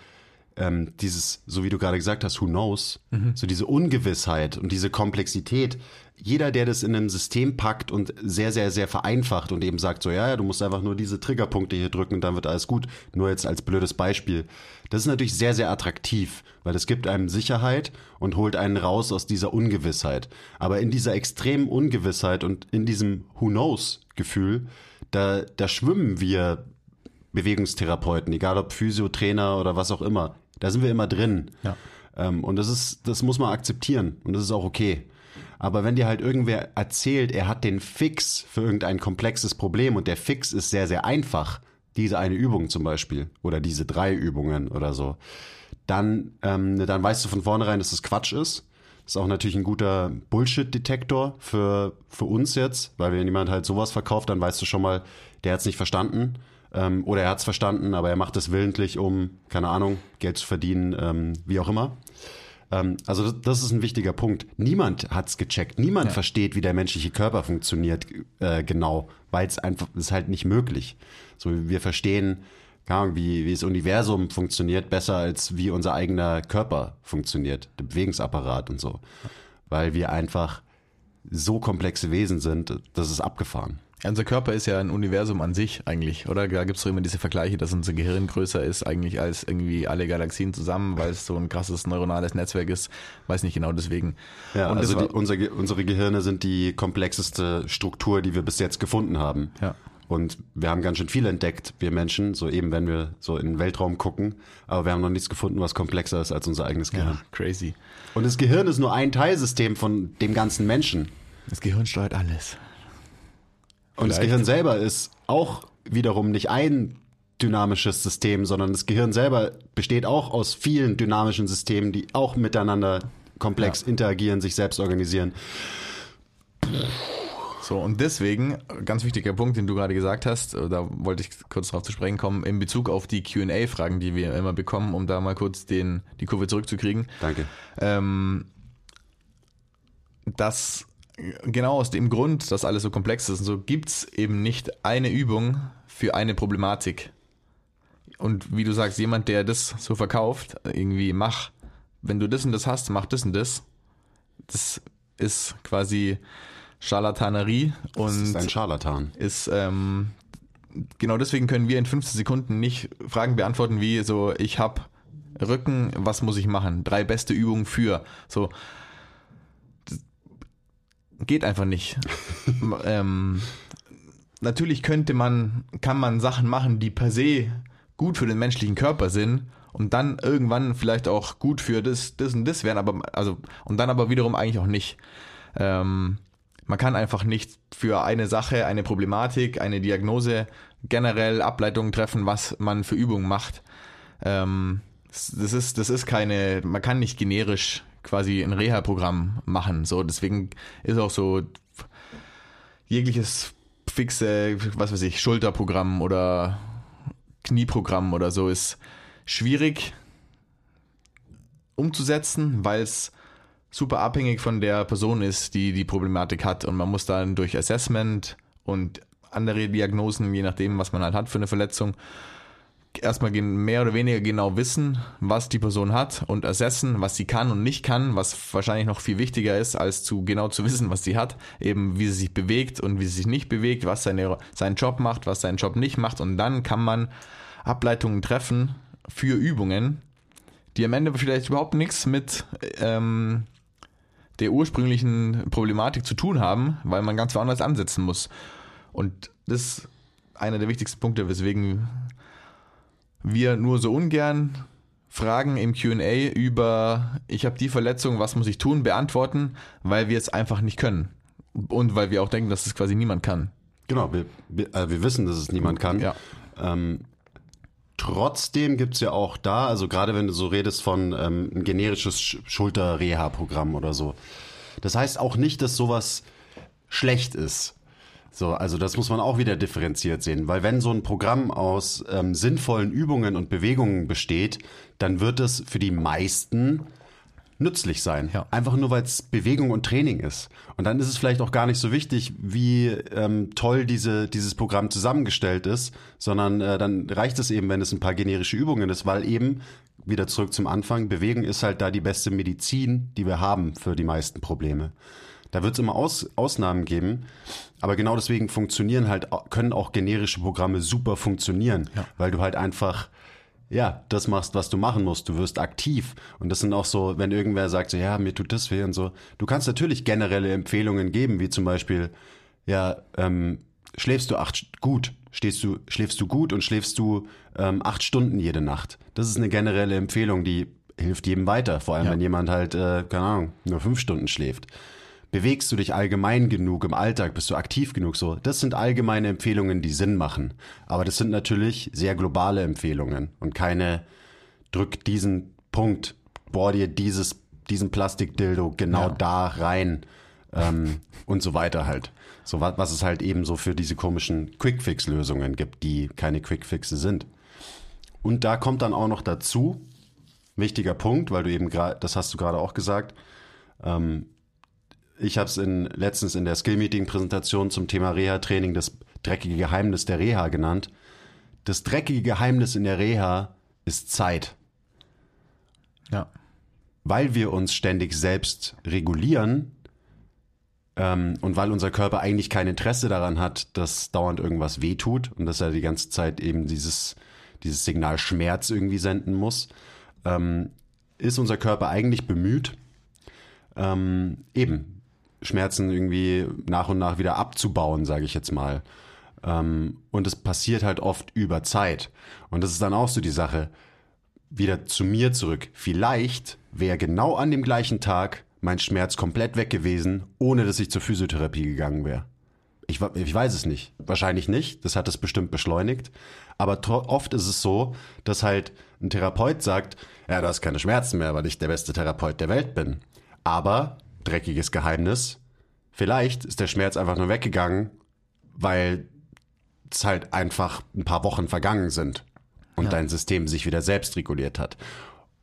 ähm, dieses, so wie du gerade gesagt hast, who knows, so diese Ungewissheit und diese Komplexität. Jeder, der das in einem System packt und sehr, sehr, sehr vereinfacht und eben sagt so, ja, ja, du musst einfach nur diese Triggerpunkte hier drücken und dann wird alles gut. Nur jetzt als blödes Beispiel. Das ist natürlich sehr, sehr attraktiv, weil das gibt einem Sicherheit und holt einen raus aus dieser Ungewissheit. Aber in dieser extremen Ungewissheit und in diesem who knows Gefühl, da, da schwimmen wir Bewegungstherapeuten, egal ob Physiotrainer oder was auch immer. Da sind wir immer drin. Ja. Ähm, und das ist, das muss man akzeptieren und das ist auch okay. Aber wenn dir halt irgendwer erzählt, er hat den Fix für irgendein komplexes Problem und der Fix ist sehr, sehr einfach, diese eine Übung zum Beispiel oder diese drei Übungen oder so, dann, ähm, dann weißt du von vornherein, dass das Quatsch ist. Das ist auch natürlich ein guter Bullshit-Detektor für, für uns jetzt, weil wenn jemand halt sowas verkauft, dann weißt du schon mal, der hat es nicht verstanden. Ähm, oder er hat es verstanden, aber er macht es willentlich, um, keine Ahnung, Geld zu verdienen, ähm, wie auch immer. Ähm, also das, das ist ein wichtiger Punkt. Niemand hat es gecheckt. Niemand versteht, wie der menschliche Körper funktioniert äh, genau, weil es einfach ist halt nicht möglich. So wir verstehen, keine Ahnung, wie, wie das Universum funktioniert, besser als wie unser eigener Körper funktioniert, der Bewegungsapparat und so. Weil wir einfach so komplexe Wesen sind, das ist abgefahren. Unser Körper ist ja ein Universum an sich eigentlich, oder? Da gibt es doch immer diese Vergleiche, dass unser Gehirn größer ist eigentlich als irgendwie alle Galaxien zusammen, weil es so ein krasses neuronales Netzwerk ist. Weiß nicht genau deswegen. Ja, Und also die, unser, unsere Gehirne sind die komplexeste Struktur, die wir bis jetzt gefunden haben. Ja. Und wir haben ganz schön viel entdeckt, wir Menschen, so eben wenn wir so in den Weltraum gucken. Aber wir haben noch nichts gefunden, was komplexer ist als unser eigenes Gehirn. ja, crazy. Und das Gehirn ist nur ein Teilsystem von dem ganzen Menschen. Das Gehirn steuert alles. Und das. Gehirn selber ist auch wiederum nicht ein dynamisches System, sondern das Gehirn selber besteht auch aus vielen dynamischen Systemen, die auch miteinander komplex Ja. interagieren, sich selbst organisieren. So, und deswegen, ganz wichtiger Punkt, den du gerade gesagt hast, äh, da wollte ich kurz darauf zu sprechen kommen, in Bezug auf die QA-Fragen, die wir immer bekommen, um da mal kurz den, die Kurve zurückzukriegen. Danke. ähm, dass genau aus dem Grund, dass alles so komplex ist und so, gibt's eben nicht eine Übung für eine Problematik. Und wie du sagst, jemand, der das so verkauft, irgendwie mach, wenn du das und das hast, mach das und das. Das ist quasi Charlatanerie Das ist ein und Scharlatan. ist ähm, genau deswegen können wir in 15 Sekunden nicht Fragen beantworten wie so ich habe Rücken, was muss ich machen? Drei beste Übungen für so geht einfach nicht. ähm, natürlich könnte man kann man Sachen machen, die per se gut für den menschlichen Körper sind und dann irgendwann vielleicht auch gut für das das und das wären, aber also und dann aber wiederum eigentlich auch nicht. Ähm, man kann einfach nicht für eine Sache, eine Problematik, eine Diagnose generell Ableitungen treffen, was man für Übungen macht. Ähm, das ist, das ist keine, man kann nicht generisch quasi ein Reha-Programm machen. So, deswegen ist auch so jegliches fixe, was weiß ich, Schulterprogramm oder Knieprogramm oder so ist schwierig umzusetzen, weil es super abhängig von der Person ist, die die Problematik hat. Und man muss dann durch Assessment und andere Diagnosen, je nachdem, was man halt hat für eine Verletzung, erstmal mehr oder weniger genau wissen, was die Person hat und assessen, was sie kann und nicht kann, was wahrscheinlich noch viel wichtiger ist, als zu genau zu wissen, was sie hat, eben wie sie sich bewegt und wie sie sich nicht bewegt, was seine, seinen Job macht, was seinen Job nicht macht und dann kann man Ableitungen treffen für Übungen, die am Ende vielleicht überhaupt nichts mit ähm, der ursprünglichen Problematik zu tun haben, weil man ganz woanders ansetzen muss. Und das ist einer der wichtigsten Punkte, weswegen wir nur so ungern Fragen im QA über, ich habe die Verletzung, was muss ich tun, beantworten, weil wir es einfach nicht können. Und weil wir auch denken, dass es quasi niemand kann. Genau, wir, wir, äh, wir wissen, dass es niemand kann. Ja. Ähm, trotzdem gibt's ja auch da, also gerade wenn du so redest von ähm, ein generisches Sch- Schulter-Reha-Programm oder so. Das heißt auch nicht, dass sowas schlecht ist. So, also das muss man auch wieder differenziert sehen, weil wenn so ein Programm aus ähm, sinnvollen Übungen und Bewegungen besteht, dann wird es für die meisten nützlich sein. Ja. Einfach nur, weil es Bewegung und Training ist. Und dann ist es vielleicht auch gar nicht so wichtig, wie ähm, toll diese, dieses Programm zusammengestellt ist, sondern äh, dann reicht es eben, wenn es ein paar generische Übungen ist, weil eben, wieder zurück zum Anfang, Bewegung ist halt da die beste Medizin, die wir haben für die meisten Probleme. Da wird es immer Aus, Ausnahmen geben, aber genau deswegen funktionieren halt, können auch generische Programme super funktionieren, Ja. weil du halt einfach ja, das machst, was du machen musst. Du wirst aktiv. Und das sind auch so, wenn irgendwer sagt, so, ja, mir tut das weh und so. Du kannst natürlich generelle Empfehlungen geben, wie zum Beispiel, ja, ähm, schläfst du acht gut, stehst du, schläfst du gut und schläfst du ähm, acht Stunden jede Nacht. Das ist eine generelle Empfehlung, die hilft jedem weiter. Vor allem, Ja. wenn jemand halt, äh, keine Ahnung, nur fünf Stunden schläft. Bewegst du dich allgemein genug im Alltag? Bist du aktiv genug so? Das sind allgemeine Empfehlungen, die Sinn machen. Aber das sind natürlich sehr globale Empfehlungen und keine drück diesen Punkt, bohr dir dieses, diesen Plastikdildo genau Ja. da rein ähm, und so weiter halt. So was, was es halt eben so für diese komischen Quickfix-Lösungen gibt, die keine Quickfixe sind. Und da kommt dann auch noch dazu, wichtiger Punkt, weil du eben gerade, das hast du gerade auch gesagt, ähm, ich habe es in, letztens in der Skill-Meeting-Präsentation zum Thema Reha-Training das dreckige Geheimnis der Reha genannt. Das dreckige Geheimnis in der Reha ist Zeit. Ja. Weil wir uns ständig selbst regulieren ähm, und weil unser Körper eigentlich kein Interesse daran hat, dass dauernd irgendwas wehtut und dass er die ganze Zeit eben dieses, dieses Signal Schmerz irgendwie senden muss, ähm, ist unser Körper eigentlich bemüht, ähm, eben Schmerzen irgendwie nach und nach wieder abzubauen, sage ich jetzt mal. Ähm, und es passiert halt oft über Zeit. Und das ist dann auch so die Sache, wieder zu mir zurück. Vielleicht wäre genau an dem gleichen Tag mein Schmerz komplett weg gewesen, ohne dass ich zur Physiotherapie gegangen wäre. Ich, ich weiß es nicht. Wahrscheinlich nicht. Das hat es bestimmt beschleunigt. Aber oft ist es so, dass halt ein Therapeut sagt, ja, du hast keine Schmerzen mehr, weil ich der beste Therapeut der Welt bin. Aber, dreckiges Geheimnis, vielleicht ist der Schmerz einfach nur weggegangen, weil es halt einfach ein paar Wochen vergangen sind und dein System sich wieder selbst reguliert hat.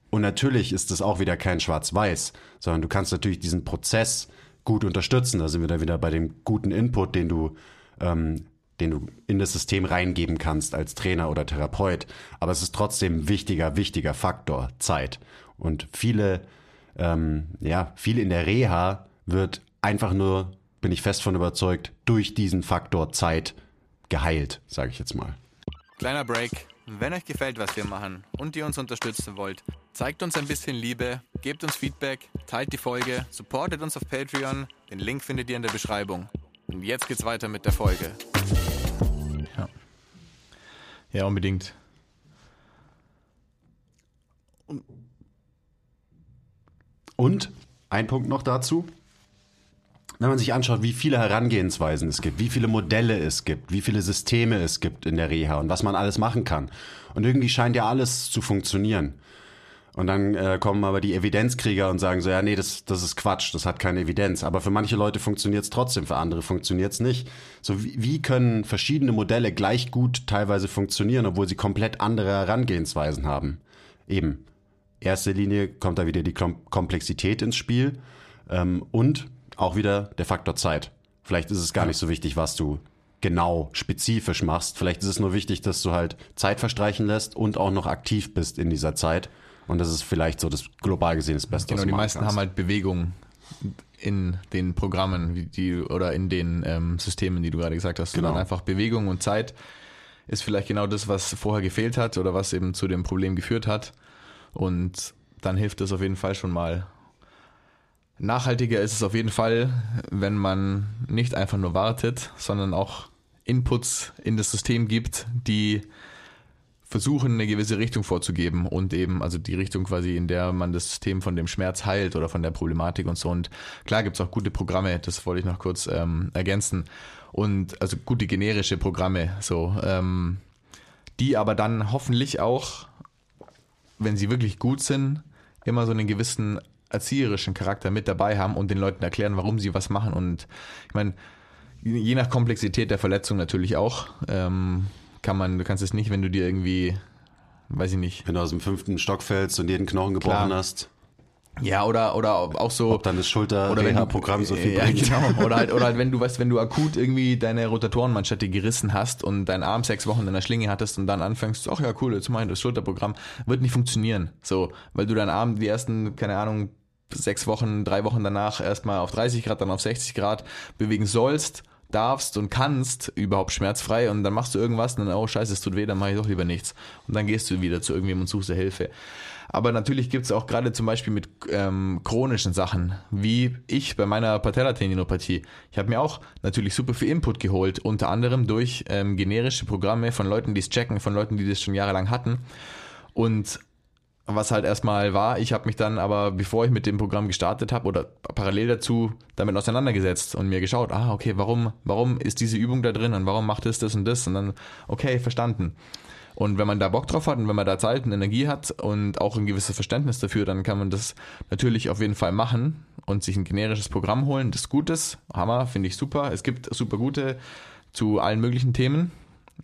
Und natürlich ist es auch wieder kein Schwarz-Weiß, sondern du kannst natürlich diesen Prozess gut unterstützen. Da sind wir dann wieder bei dem guten Input, den du, ähm, den du in das System reingeben kannst als Trainer oder Therapeut. Aber es ist trotzdem ein wichtiger, wichtiger Faktor, Zeit. Und viele, ähm, ja, viel in der Reha wird einfach nur, bin ich fest von überzeugt, durch diesen Faktor Zeit geheilt, sage ich jetzt mal. Kleiner Break. Wenn euch gefällt, was wir machen und ihr uns unterstützen wollt, zeigt uns ein bisschen Liebe, gebt uns Feedback, teilt die Folge, supportet uns auf Patreon. Den Link findet ihr in der Beschreibung. Und jetzt geht's weiter mit der Folge. Ja, unbedingt. Und ein Punkt noch dazu. Wenn man sich anschaut, wie viele Herangehensweisen es gibt, wie viele Modelle es gibt, wie viele Systeme es gibt in der Reha und was man alles machen kann. Und irgendwie scheint ja alles zu funktionieren. Und dann äh, kommen aber die Evidenzkrieger und sagen so, ja, nee, das, das ist Quatsch, das hat keine Evidenz. Aber für manche Leute funktioniert es trotzdem, für andere funktioniert es nicht. So wie, wie können verschiedene Modelle gleich gut teilweise funktionieren, obwohl sie komplett andere Herangehensweisen haben? Eben, erste Linie kommt da wieder die Kom Komplexität ins Spiel ähm, und auch wieder der Faktor Zeit. Vielleicht ist es gar nicht so wichtig, was du genau spezifisch machst. Vielleicht ist es nur wichtig, dass du halt Zeit verstreichen lässt und auch noch aktiv bist in dieser Zeit. Und das ist vielleicht so das global gesehen das Beste, Genau, die meisten kannst. haben halt Bewegung in den Programmen die, oder in den ähm, Systemen, die du gerade gesagt hast. Genau. Sondern einfach Bewegung und Zeit ist vielleicht genau das, was vorher gefehlt hat oder was eben zu dem Problem geführt hat. Und dann hilft es auf jeden Fall schon mal. Nachhaltiger ist es auf jeden Fall, wenn man nicht einfach nur wartet, sondern auch Inputs in das System gibt, die versuchen, eine gewisse Richtung vorzugeben und eben, also die Richtung quasi, in der man das System von dem Schmerz heilt oder von der Problematik und so. Und klar gibt's auch gute Programme, das wollte ich noch kurz ähm, ergänzen. Und also gute generische Programme, so, ähm, die aber dann hoffentlich auch, wenn sie wirklich gut sind, immer so einen gewissen erzieherischen Charakter mit dabei haben und den Leuten erklären, warum sie was machen. Und ich meine, je nach Komplexität der Verletzung natürlich auch, ähm, kann man, du kannst es nicht, wenn du dir irgendwie, weiß ich nicht, Wenn du aus dem fünften Stock fällst und jeden Knochen gebrochen Klar. hast. Ja, oder, oder auch so. Ob dann das oder wenn du- Schulter-Reha-Programm so viel ja, bringt. genau. Oder halt, oder halt, wenn du weißt, wenn du akut irgendwie deine Rotatorenmanschette gerissen hast und deinen Arm sechs Wochen in der Schlinge hattest und dann anfängst, ach ja, cool, jetzt mach ich das Schulterprogramm, wird nicht funktionieren. So, weil du deinen Arm die ersten, keine Ahnung, sechs Wochen, drei Wochen danach erstmal auf 30 Grad, dann auf 60 Grad bewegen sollst, darfst und kannst überhaupt schmerzfrei und dann machst du irgendwas und dann, oh scheiße, es tut weh, dann mache ich doch lieber nichts. Und dann gehst du wieder zu irgendjemandem und suchst dir Hilfe. Aber natürlich gibt es auch gerade zum Beispiel mit ähm, chronischen Sachen, wie ich bei meiner Patellatendinopathie. Ich habe mir auch natürlich super viel Input geholt, unter anderem durch ähm, generische Programme von Leuten, die es checken, von Leuten, die das schon jahrelang hatten. Und was halt erstmal war, ich habe mich dann aber, bevor ich mit dem Programm gestartet habe oder parallel dazu damit auseinandergesetzt und mir geschaut, ah, okay, warum, warum ist diese Übung da drin und warum macht es das und das und dann, okay, verstanden. Und wenn man da Bock drauf hat und wenn man da Zeit und Energie hat und auch ein gewisses Verständnis dafür, dann kann man das natürlich auf jeden Fall machen und sich ein generisches Programm holen, das gut ist. Hammer, finde ich super. Es gibt super gute zu allen möglichen Themen.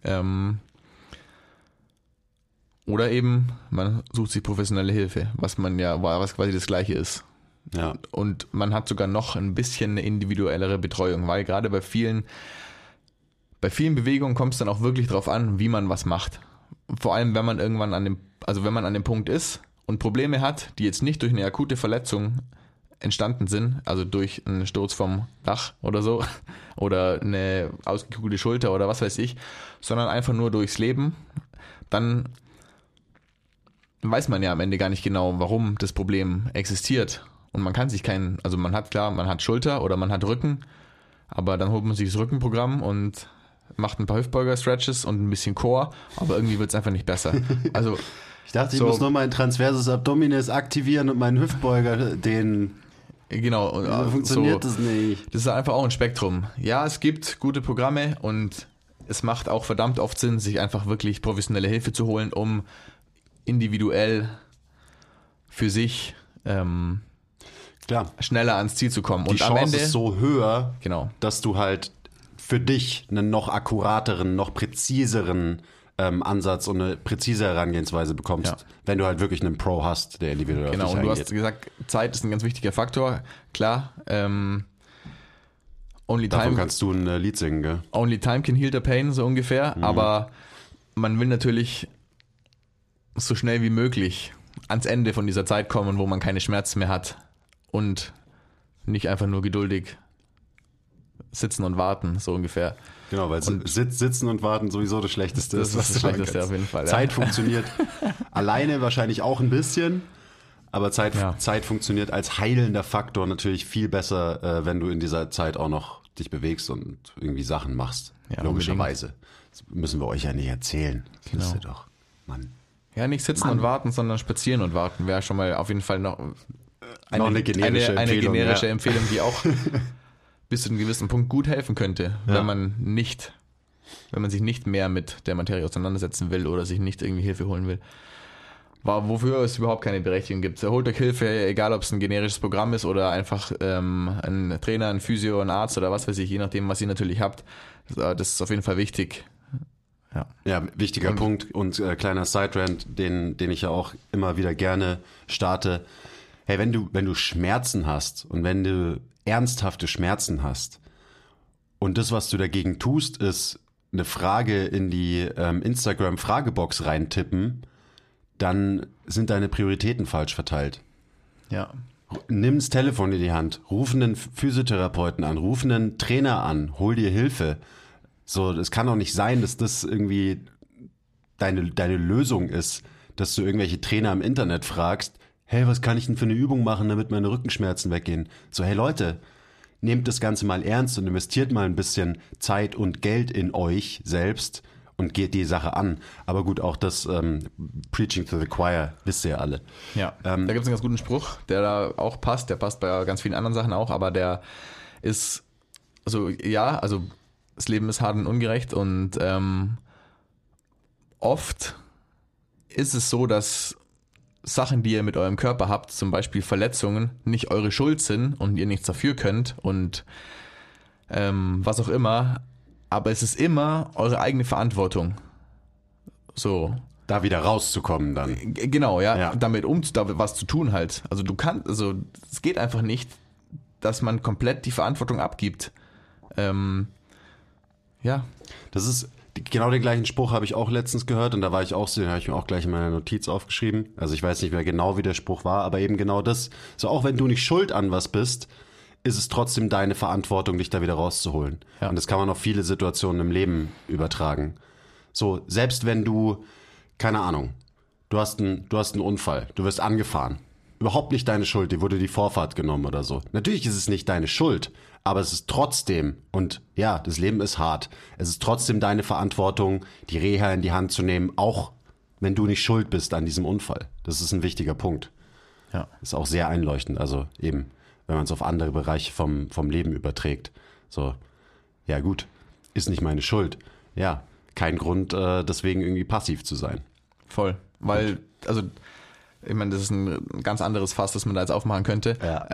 Ähm, oder eben, man sucht sich professionelle Hilfe, was man ja, was quasi das gleiche ist. Ja. Und man hat sogar noch ein bisschen eine individuellere Betreuung, weil gerade bei vielen, bei vielen Bewegungen kommt es dann auch wirklich drauf an, wie man was macht. Vor allem, wenn man irgendwann an dem, also wenn man an dem Punkt ist und Probleme hat, die jetzt nicht durch eine akute Verletzung entstanden sind, also durch einen Sturz vom Dach oder so, oder eine ausgekugelte Schulter oder was weiß ich, sondern einfach nur durchs Leben, dann weiß man ja am Ende gar nicht genau, warum das Problem existiert. Und man kann sich keinen, also man hat klar, man hat Schulter oder man hat Rücken, aber dann holt man sich das Rückenprogramm und macht ein paar Hüftbeuger-Stretches und ein bisschen Core, aber irgendwie wird es einfach nicht besser. Also Ich dachte, ich So. muss nur mein Transversus Abdominis aktivieren und meinen Hüftbeuger, den genau, und, so äh, funktioniert so, das nicht. Das ist einfach auch ein Spektrum. Ja, es gibt gute Programme und es macht auch verdammt oft Sinn, sich einfach wirklich professionelle Hilfe zu holen, um individuell für sich ähm, Klar. schneller ans Ziel zu kommen. Die und am Chance Ende, ist so höher, genau, dass du halt für dich einen noch akkurateren, noch präziseren ähm, Ansatz und eine präzise Herangehensweise bekommst, Ja. wenn du halt wirklich einen Pro hast, der individuell genau. Und du hast gesagt, Zeit ist ein ganz wichtiger Faktor. Klar, ähm, only Davon time, kannst du ein äh, Lied singen, gell? only time can heal the pain, so ungefähr. Aber man will natürlich so schnell wie möglich ans Ende von dieser Zeit kommen, wo man keine Schmerzen mehr hat und nicht einfach nur geduldig sitzen und warten, so ungefähr. Genau, weil Und- Sitz, Sitzen und Warten sowieso das Schlechteste Das ist, ist was das du machen Schlechteste auf jeden Fall, ja. Zeit funktioniert alleine wahrscheinlich auch ein bisschen, aber Zeit, Ja. Zeit funktioniert als heilender Faktor natürlich viel besser, äh, wenn du in dieser Zeit auch noch dich bewegst und irgendwie Sachen machst. Ja, logischerweise. Das müssen wir euch ja nicht erzählen. Das Genau. wisst ihr doch. Mann. Ja, nicht sitzen und warten, sondern spazieren und warten wäre schon mal auf jeden Fall noch eine, Noch eine generische eine, eine Empfehlung, generische ja. Empfehlung, die auch bis zu einem gewissen Punkt gut helfen könnte, Ja. wenn man nicht, wenn man sich nicht mehr mit der Materie auseinandersetzen will oder sich nicht irgendwie Hilfe holen will. War, wofür es überhaupt keine Berechtigung gibt. Holt euch Hilfe, egal ob es ein generisches Programm ist oder einfach ähm, ein Trainer, ein Physio, ein Arzt oder was weiß ich, je nachdem, was ihr natürlich habt. Das ist auf jeden Fall wichtig. Ja. Ja, wichtiger Und- Punkt und äh, kleiner Side-Rant, den, den ich ja auch immer wieder gerne starte. Hey, wenn du, wenn du Schmerzen hast und wenn du ernsthafte Schmerzen hast und das, was du dagegen tust, ist eine Frage in die ähm, Instagram-Fragebox reintippen, dann sind deine Prioritäten falsch verteilt. Ja. Nimm das Telefon in die Hand, ruf einen Physiotherapeuten an, ruf einen Trainer an, hol dir Hilfe. So, es kann doch nicht sein, dass das irgendwie deine, deine Lösung ist, dass du irgendwelche Trainer im Internet fragst, hey, was kann ich denn für eine Übung machen, damit meine Rückenschmerzen weggehen? So, hey Leute, nehmt das Ganze mal ernst und investiert mal ein bisschen Zeit und Geld in euch selbst und geht die Sache an. Aber gut, auch das ähm, Preaching to the Choir wisst ihr ja alle. Ja, Ähm, da gibt es einen ganz guten Spruch, der da auch passt. Der passt bei ganz vielen anderen Sachen auch, aber der ist, also ja, also das Leben ist hart und ungerecht und ähm, oft ist es so, dass Sachen, die ihr mit eurem Körper habt, zum Beispiel Verletzungen, nicht eure Schuld sind und ihr nichts dafür könnt und ähm, was auch immer, aber es ist immer eure eigene Verantwortung. So. Da wieder rauszukommen dann. G- Genau, ja, Ja. damit um da was zu tun halt. Also du kannst, also es geht einfach nicht, dass man komplett die Verantwortung abgibt. Ähm, ja, Das ist genau den gleichen Spruch habe ich auch letztens gehört und da war ich auch so, den habe ich mir auch gleich in meiner Notiz aufgeschrieben. Also ich weiß nicht mehr genau, wie der Spruch war, aber eben genau das. So auch wenn du nicht schuld an was bist, ist es trotzdem deine Verantwortung, dich da wieder rauszuholen. Ja. Und das kann man auf viele Situationen im Leben übertragen. So, selbst wenn du, keine Ahnung, du hast einen, du hast einen Unfall, du wirst angefahren. Überhaupt nicht deine Schuld, dir wurde die Vorfahrt genommen oder so. Natürlich ist es nicht deine Schuld, aber es ist trotzdem, und ja, das Leben ist hart, es ist trotzdem deine Verantwortung, die Reha in die Hand zu nehmen, auch wenn du nicht schuld bist an diesem Unfall. Das ist ein wichtiger Punkt. ja. Ist auch sehr einleuchtend, also eben, wenn man es auf andere Bereiche vom, vom Leben überträgt. So, ja gut, ist nicht meine Schuld. Ja, kein Grund, äh, deswegen irgendwie passiv zu sein. Voll. Weil, also, ich meine, das ist ein ganz anderes Fass, das man da jetzt aufmachen könnte. Ja.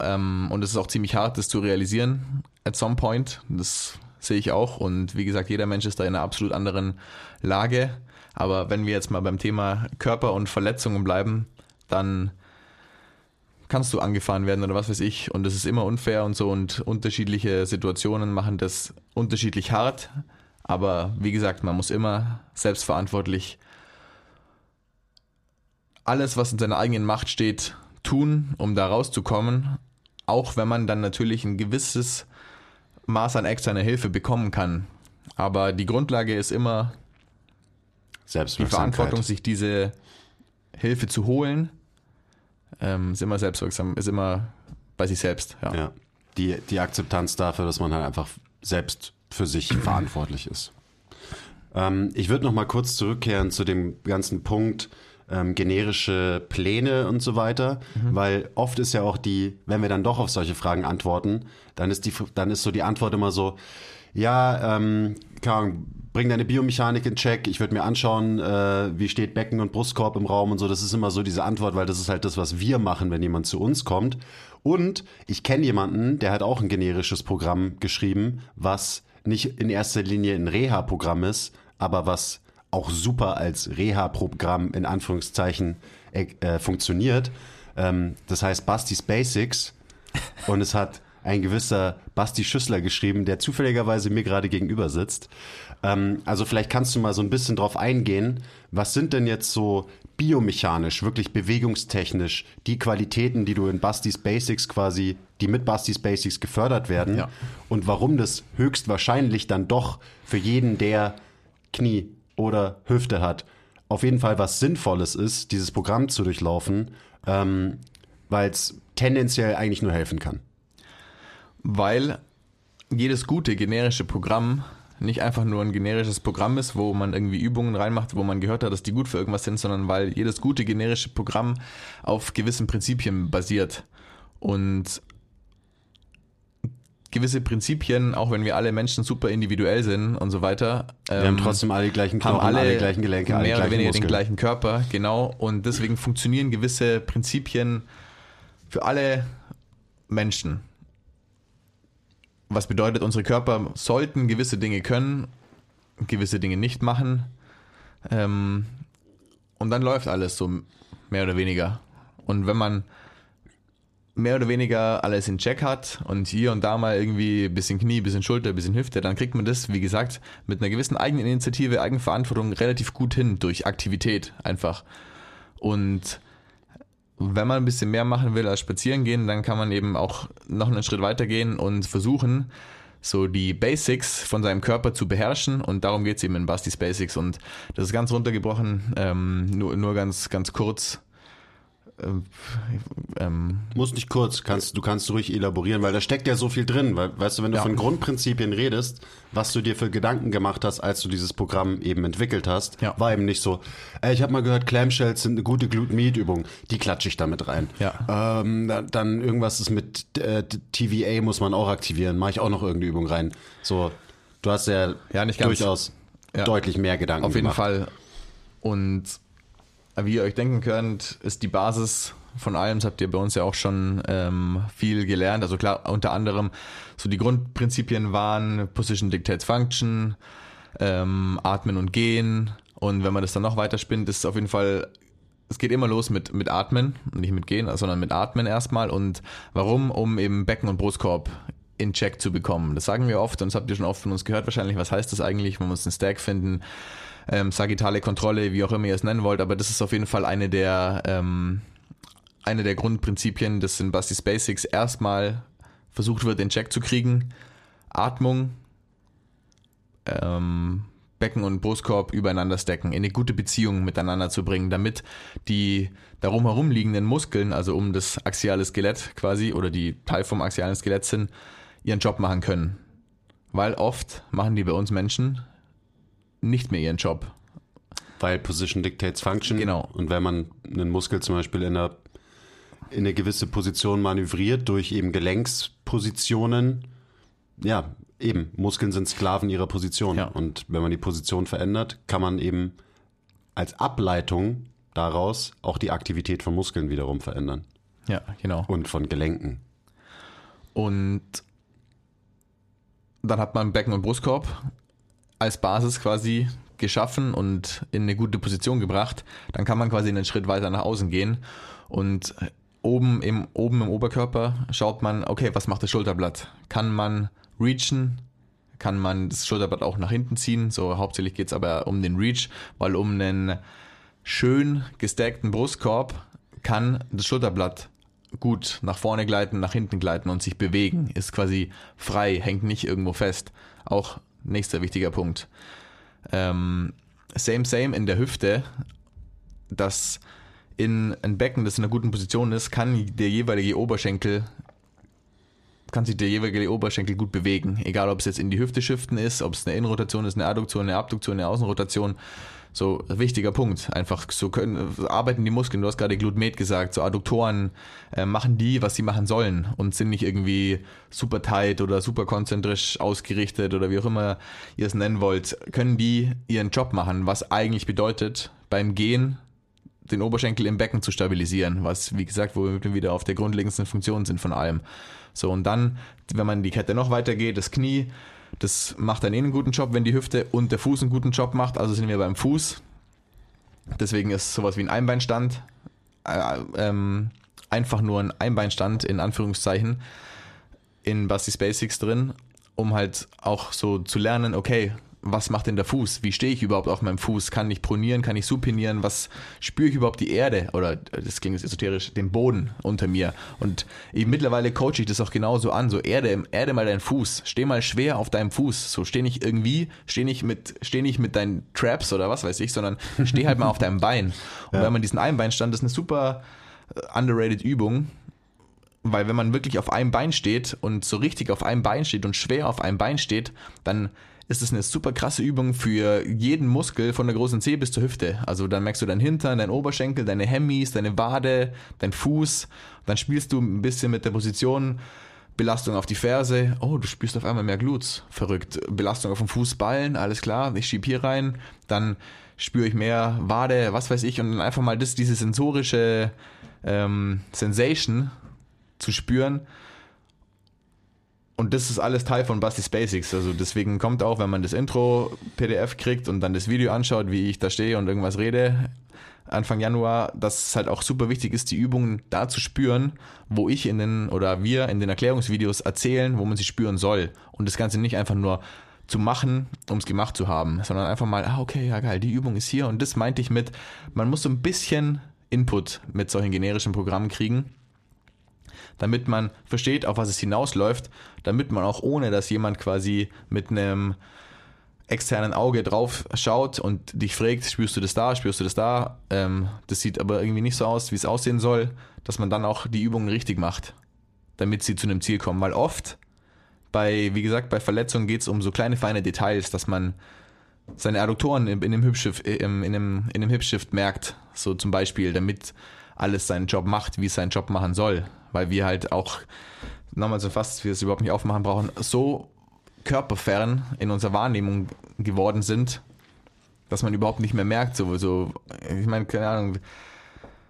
Ähm, Und es ist auch ziemlich hart, das zu realisieren at some point. Das sehe ich auch. Und wie gesagt, jeder Mensch ist da in einer absolut anderen Lage. Aber wenn wir jetzt mal beim Thema Körper und Verletzungen bleiben, dann kannst du angefahren werden oder was weiß ich. Und das ist immer unfair und so. Und unterschiedliche Situationen machen das unterschiedlich hart. Aber wie gesagt, man muss immer selbstverantwortlich alles, was in seiner eigenen Macht steht, tun, um da rauszukommen. Auch wenn man dann natürlich ein gewisses Maß an externer Hilfe bekommen kann. Aber die Grundlage ist immer die. Verantwortung, sich diese Hilfe zu holen. Ähm, ist immer selbstwirksam, ist immer bei sich selbst. Ja. Ja, die, die Akzeptanz dafür, dass man halt einfach selbst für sich verantwortlich ist. Ähm, ich würde noch mal kurz zurückkehren zu dem ganzen Punkt ähm, generische Pläne und so weiter, weil oft ist ja auch die, wenn wir dann doch auf solche Fragen antworten, dann ist die, dann ist so die Antwort immer so, ja, ähm, keine Ahnung, bring deine Biomechanik in Check, ich würde mir anschauen, äh, wie steht Becken und Brustkorb im Raum und so. Das ist immer so diese Antwort, weil das ist halt das, was wir machen, wenn jemand zu uns kommt. Und ich kenne jemanden, der hat auch ein generisches Programm geschrieben, was nicht in erster Linie ein Reha-Programm ist, aber was auch super als Reha-Programm in Anführungszeichen äh, äh, funktioniert. Ähm, das heißt Bastis Basics und es hat ein gewisser Basti Schüssler geschrieben, der zufälligerweise mir gerade gegenüber sitzt. Ähm, also vielleicht kannst du mal so ein bisschen drauf eingehen, was sind denn jetzt so biomechanisch, wirklich bewegungstechnisch die Qualitäten, die du in Bastis Basics quasi, die mit Bastis Basics gefördert werden Ja. und warum das höchstwahrscheinlich dann doch für jeden, der Knie oder Hüfte hat, auf jeden Fall was Sinnvolles ist, dieses Programm zu durchlaufen, ähm, weil es tendenziell eigentlich nur helfen kann. Weil jedes gute generische Programm nicht einfach nur ein generisches Programm ist, wo man irgendwie Übungen reinmacht, wo man gehört hat, dass die gut für irgendwas sind, sondern weil jedes gute generische Programm auf gewissen Prinzipien basiert. Und gewisse Prinzipien, auch wenn wir alle Menschen super individuell sind und so weiter, Wir haben trotzdem alle die gleichen haben Knochen, alle, alle gleichen Gelenke, alle mehr oder gleichen weniger Muskeln. den gleichen Körper, genau. Und deswegen funktionieren gewisse Prinzipien für alle Menschen. Was bedeutet, unsere Körper sollten gewisse Dinge können, gewisse Dinge nicht machen. Ähm, und dann läuft alles so mehr oder weniger. Und wenn man mehr oder weniger alles in Check hat und hier und da mal irgendwie ein bisschen Knie, ein bisschen Schulter, ein bisschen Hüfte, dann kriegt man das, wie gesagt, mit einer gewissen Eigeninitiative, Eigenverantwortung relativ gut hin durch Aktivität einfach. Und wenn man ein bisschen mehr machen will als spazieren gehen, dann kann man eben auch noch einen Schritt weiter gehen und versuchen, so die Basics von seinem Körper zu beherrschen und darum geht's eben in Bastis Basics und das ist ganz runtergebrochen, ähm, nur, nur ganz, ganz kurz. Ähm, ähm, Muss nicht kurz, kannst, du kannst ruhig elaborieren, weil da steckt ja so viel drin. Weil, weißt du, wenn du Ja. von Grundprinzipien redest, was du dir für Gedanken gemacht hast, als du dieses Programm eben entwickelt hast, Ja. war eben nicht so, ey, ich habe mal gehört, Clamshells sind eine gute Glute-Meat-Übung, die klatsche ich damit rein. Ja. Ähm, da, dann irgendwas ist mit äh, TVA muss man auch aktivieren, mache ich auch noch irgendeine Übung rein. So, du hast ja, Ja, nicht ganz. durchaus deutlich mehr Gedanken Auf jeden gemacht. Fall. Und wie ihr euch denken könnt, ist die Basis von allem, das habt ihr bei uns ja auch schon ähm, viel gelernt. Also klar, unter anderem so die Grundprinzipien waren Position Dictates Function, ähm, Atmen und Gehen Und wenn man das dann noch weiter spinnt, ist es auf jeden Fall, es geht immer los mit, mit Atmen, nicht mit Gehen, sondern mit Atmen erstmal. Und warum? Um eben Becken und Brustkorb in Check zu bekommen. Das sagen wir oft und das habt ihr schon oft von uns gehört wahrscheinlich. Was heißt das eigentlich? Man muss einen Stack finden, ähm, sagittale Kontrolle, wie auch immer ihr es nennen wollt. Aber das ist auf jeden Fall eine der, ähm, eine der Grundprinzipien. Das sind Bastis Basics. Erstmal versucht wird, den Check zu kriegen. Atmung, ähm, Becken und Brustkorb übereinander stacken, in eine gute Beziehung miteinander zu bringen, damit die darum herum liegenden Muskeln, also um das axiale Skelett quasi oder die Teil vom axialen Skelett sind, ihren Job machen können. Weil oft machen die bei uns Menschen nicht mehr ihren Job. Weil Position dictates Function. Genau. Und wenn man einen Muskel zum Beispiel in, einer, in eine gewisse Position manövriert durch eben Gelenkspositionen, ja, eben, Muskeln sind Sklaven ihrer Position. Ja. Und wenn man die Position verändert, kann man eben als Ableitung daraus auch die Aktivität von Muskeln wiederum verändern. Ja, genau. Und von Gelenken. Und dann hat man Becken und Brustkorb als Basis quasi geschaffen und in eine gute Position gebracht. Dann kann man quasi einen Schritt weiter nach außen gehen und oben im, oben im Oberkörper schaut man, okay, was macht das Schulterblatt? Kann man reachen? Kann man das Schulterblatt auch nach hinten ziehen? So hauptsächlich geht es aber um den Reach, weil um einen schön gestackten Brustkorb kann das Schulterblatt gut nach vorne gleiten, nach hinten gleiten und sich bewegen. Ist quasi frei, hängt nicht irgendwo fest. Auch nächster wichtiger Punkt. Ähm, same, same in der Hüfte, dass in ein Becken, das in einer guten Position ist, kann der jeweilige Oberschenkel kann sich der jeweilige Oberschenkel gut bewegen. Egal, ob es jetzt in die Hüfte shiften ist, ob es eine Innenrotation ist, eine Adduktion, eine Abduktion, eine Außenrotation. So, wichtiger Punkt. Einfach so können, arbeiten die Muskeln. Du hast gerade Glutmet gesagt. So Adduktoren äh, machen die, was sie machen sollen und sind nicht irgendwie super tight oder super konzentrisch ausgerichtet oder wie auch immer ihr es nennen wollt. Können die ihren Job machen, was eigentlich bedeutet, beim Gehen den Oberschenkel im Becken zu stabilisieren, was, wie gesagt, wo wir wieder auf der grundlegendsten Funktion sind von allem. So, und dann, wenn man die Kette noch weitergeht, das Knie, das macht dann eh einen guten Job, wenn die Hüfte und der Fuß einen guten Job macht. Also sind wir beim Fuß. Deswegen ist sowas wie ein Einbeinstand äh, ähm, einfach nur ein Einbeinstand in Anführungszeichen in Bastis Basics drin, um halt auch so zu lernen, okay, was macht denn der Fuß? Wie stehe ich überhaupt auf meinem Fuß? Kann ich pronieren? Kann ich supinieren? Was spüre ich überhaupt die Erde? Oder das klingt jetzt esoterisch, den Boden unter mir. Und eben mittlerweile coache ich das auch genauso an. So Erde, Erde mal deinen Fuß. Steh mal schwer auf deinem Fuß. So steh nicht irgendwie, steh nicht mit, steh nicht mit deinen Traps oder was weiß ich, sondern steh halt mal auf deinem Bein. Und Ja. wenn man diesen Einbeinstand, das ist eine super äh, underrated Übung, weil wenn man wirklich auf einem Bein steht und so richtig auf einem Bein steht und schwer auf einem Bein steht, dann ist es eine super krasse Übung für jeden Muskel von der großen Zehe bis zur Hüfte. Also dann merkst du dein Hintern, dein Oberschenkel, deine Hemmis, deine Wade, dein Fuß. Dann spielst du ein bisschen mit der Position. Belastung auf die Ferse. Oh, du spürst auf einmal mehr Glutes. Verrückt. Belastung auf dem Fußballen. Alles klar. Ich schieb hier rein. Dann spüre ich mehr Wade, was weiß ich. Und dann einfach mal das, diese sensorische ähm, Sensation zu spüren. Und das ist alles Teil von Bastis Basics. Also deswegen kommt auch, wenn man das Intro-PDF kriegt und dann das Video anschaut, wie ich da stehe und irgendwas rede, Anfang Januar, dass es halt auch super wichtig ist, die Übungen da zu spüren, wo ich in den oder wir in den Erklärungsvideos erzählen, wo man sie spüren soll. Und das Ganze nicht einfach nur zu machen, um es gemacht zu haben, sondern einfach mal, ah, okay, ja geil, die Übung ist hier. Und das meinte ich mit, man muss so ein bisschen Input mit solchen generischen Programmen kriegen damit man versteht, auf was es hinausläuft, damit man auch ohne, dass jemand quasi mit einem externen Auge drauf schaut und dich fragt, spürst du das da, spürst du das da, ähm, das sieht aber irgendwie nicht so aus, wie es aussehen soll, dass man dann auch die Übungen richtig macht, damit sie zu einem Ziel kommen. Weil oft bei, wie gesagt, bei Verletzungen geht es um so kleine, feine Details, dass man seine Adduktoren in, in dem Hipshift, in, in, dem, in dem Hipshift merkt, so zum Beispiel, damit alles seinen Job macht, wie es seinen Job machen soll. Weil wir halt auch, nochmal so fast, wir es überhaupt nicht aufmachen brauchen, so körperfern in unserer Wahrnehmung geworden sind, dass man überhaupt nicht mehr merkt, so, so ich meine, keine Ahnung,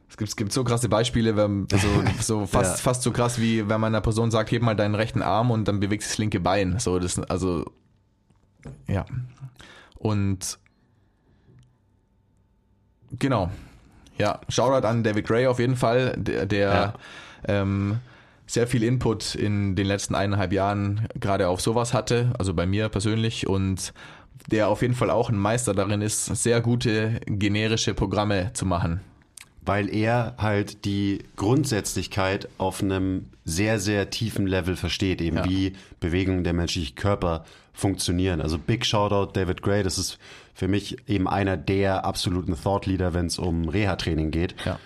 es gibt, es gibt so krasse Beispiele, wenn, so, so fast, Ja. fast so krass wie wenn man einer Person sagt, heb mal deinen rechten Arm und dann bewegt sich das linke Bein. So, das, also, ja. Und Genau. Ja, Shoutout an David Gray auf jeden Fall, der, der Ja. Ähm, sehr viel Input in den letzten eineinhalb Jahren gerade auf sowas hatte, also bei mir persönlich und der auf jeden Fall auch ein Meister darin ist, sehr gute generische Programme zu machen. weil er halt die Grundsätzlichkeit auf einem sehr, sehr tiefen Level versteht, eben Ja. wie Bewegungen der menschlichen Körper funktionieren. Also Big Shoutout David Gray, das ist für mich eben einer der absoluten Thought Leader, wenn es um Reha-Training geht, Ja.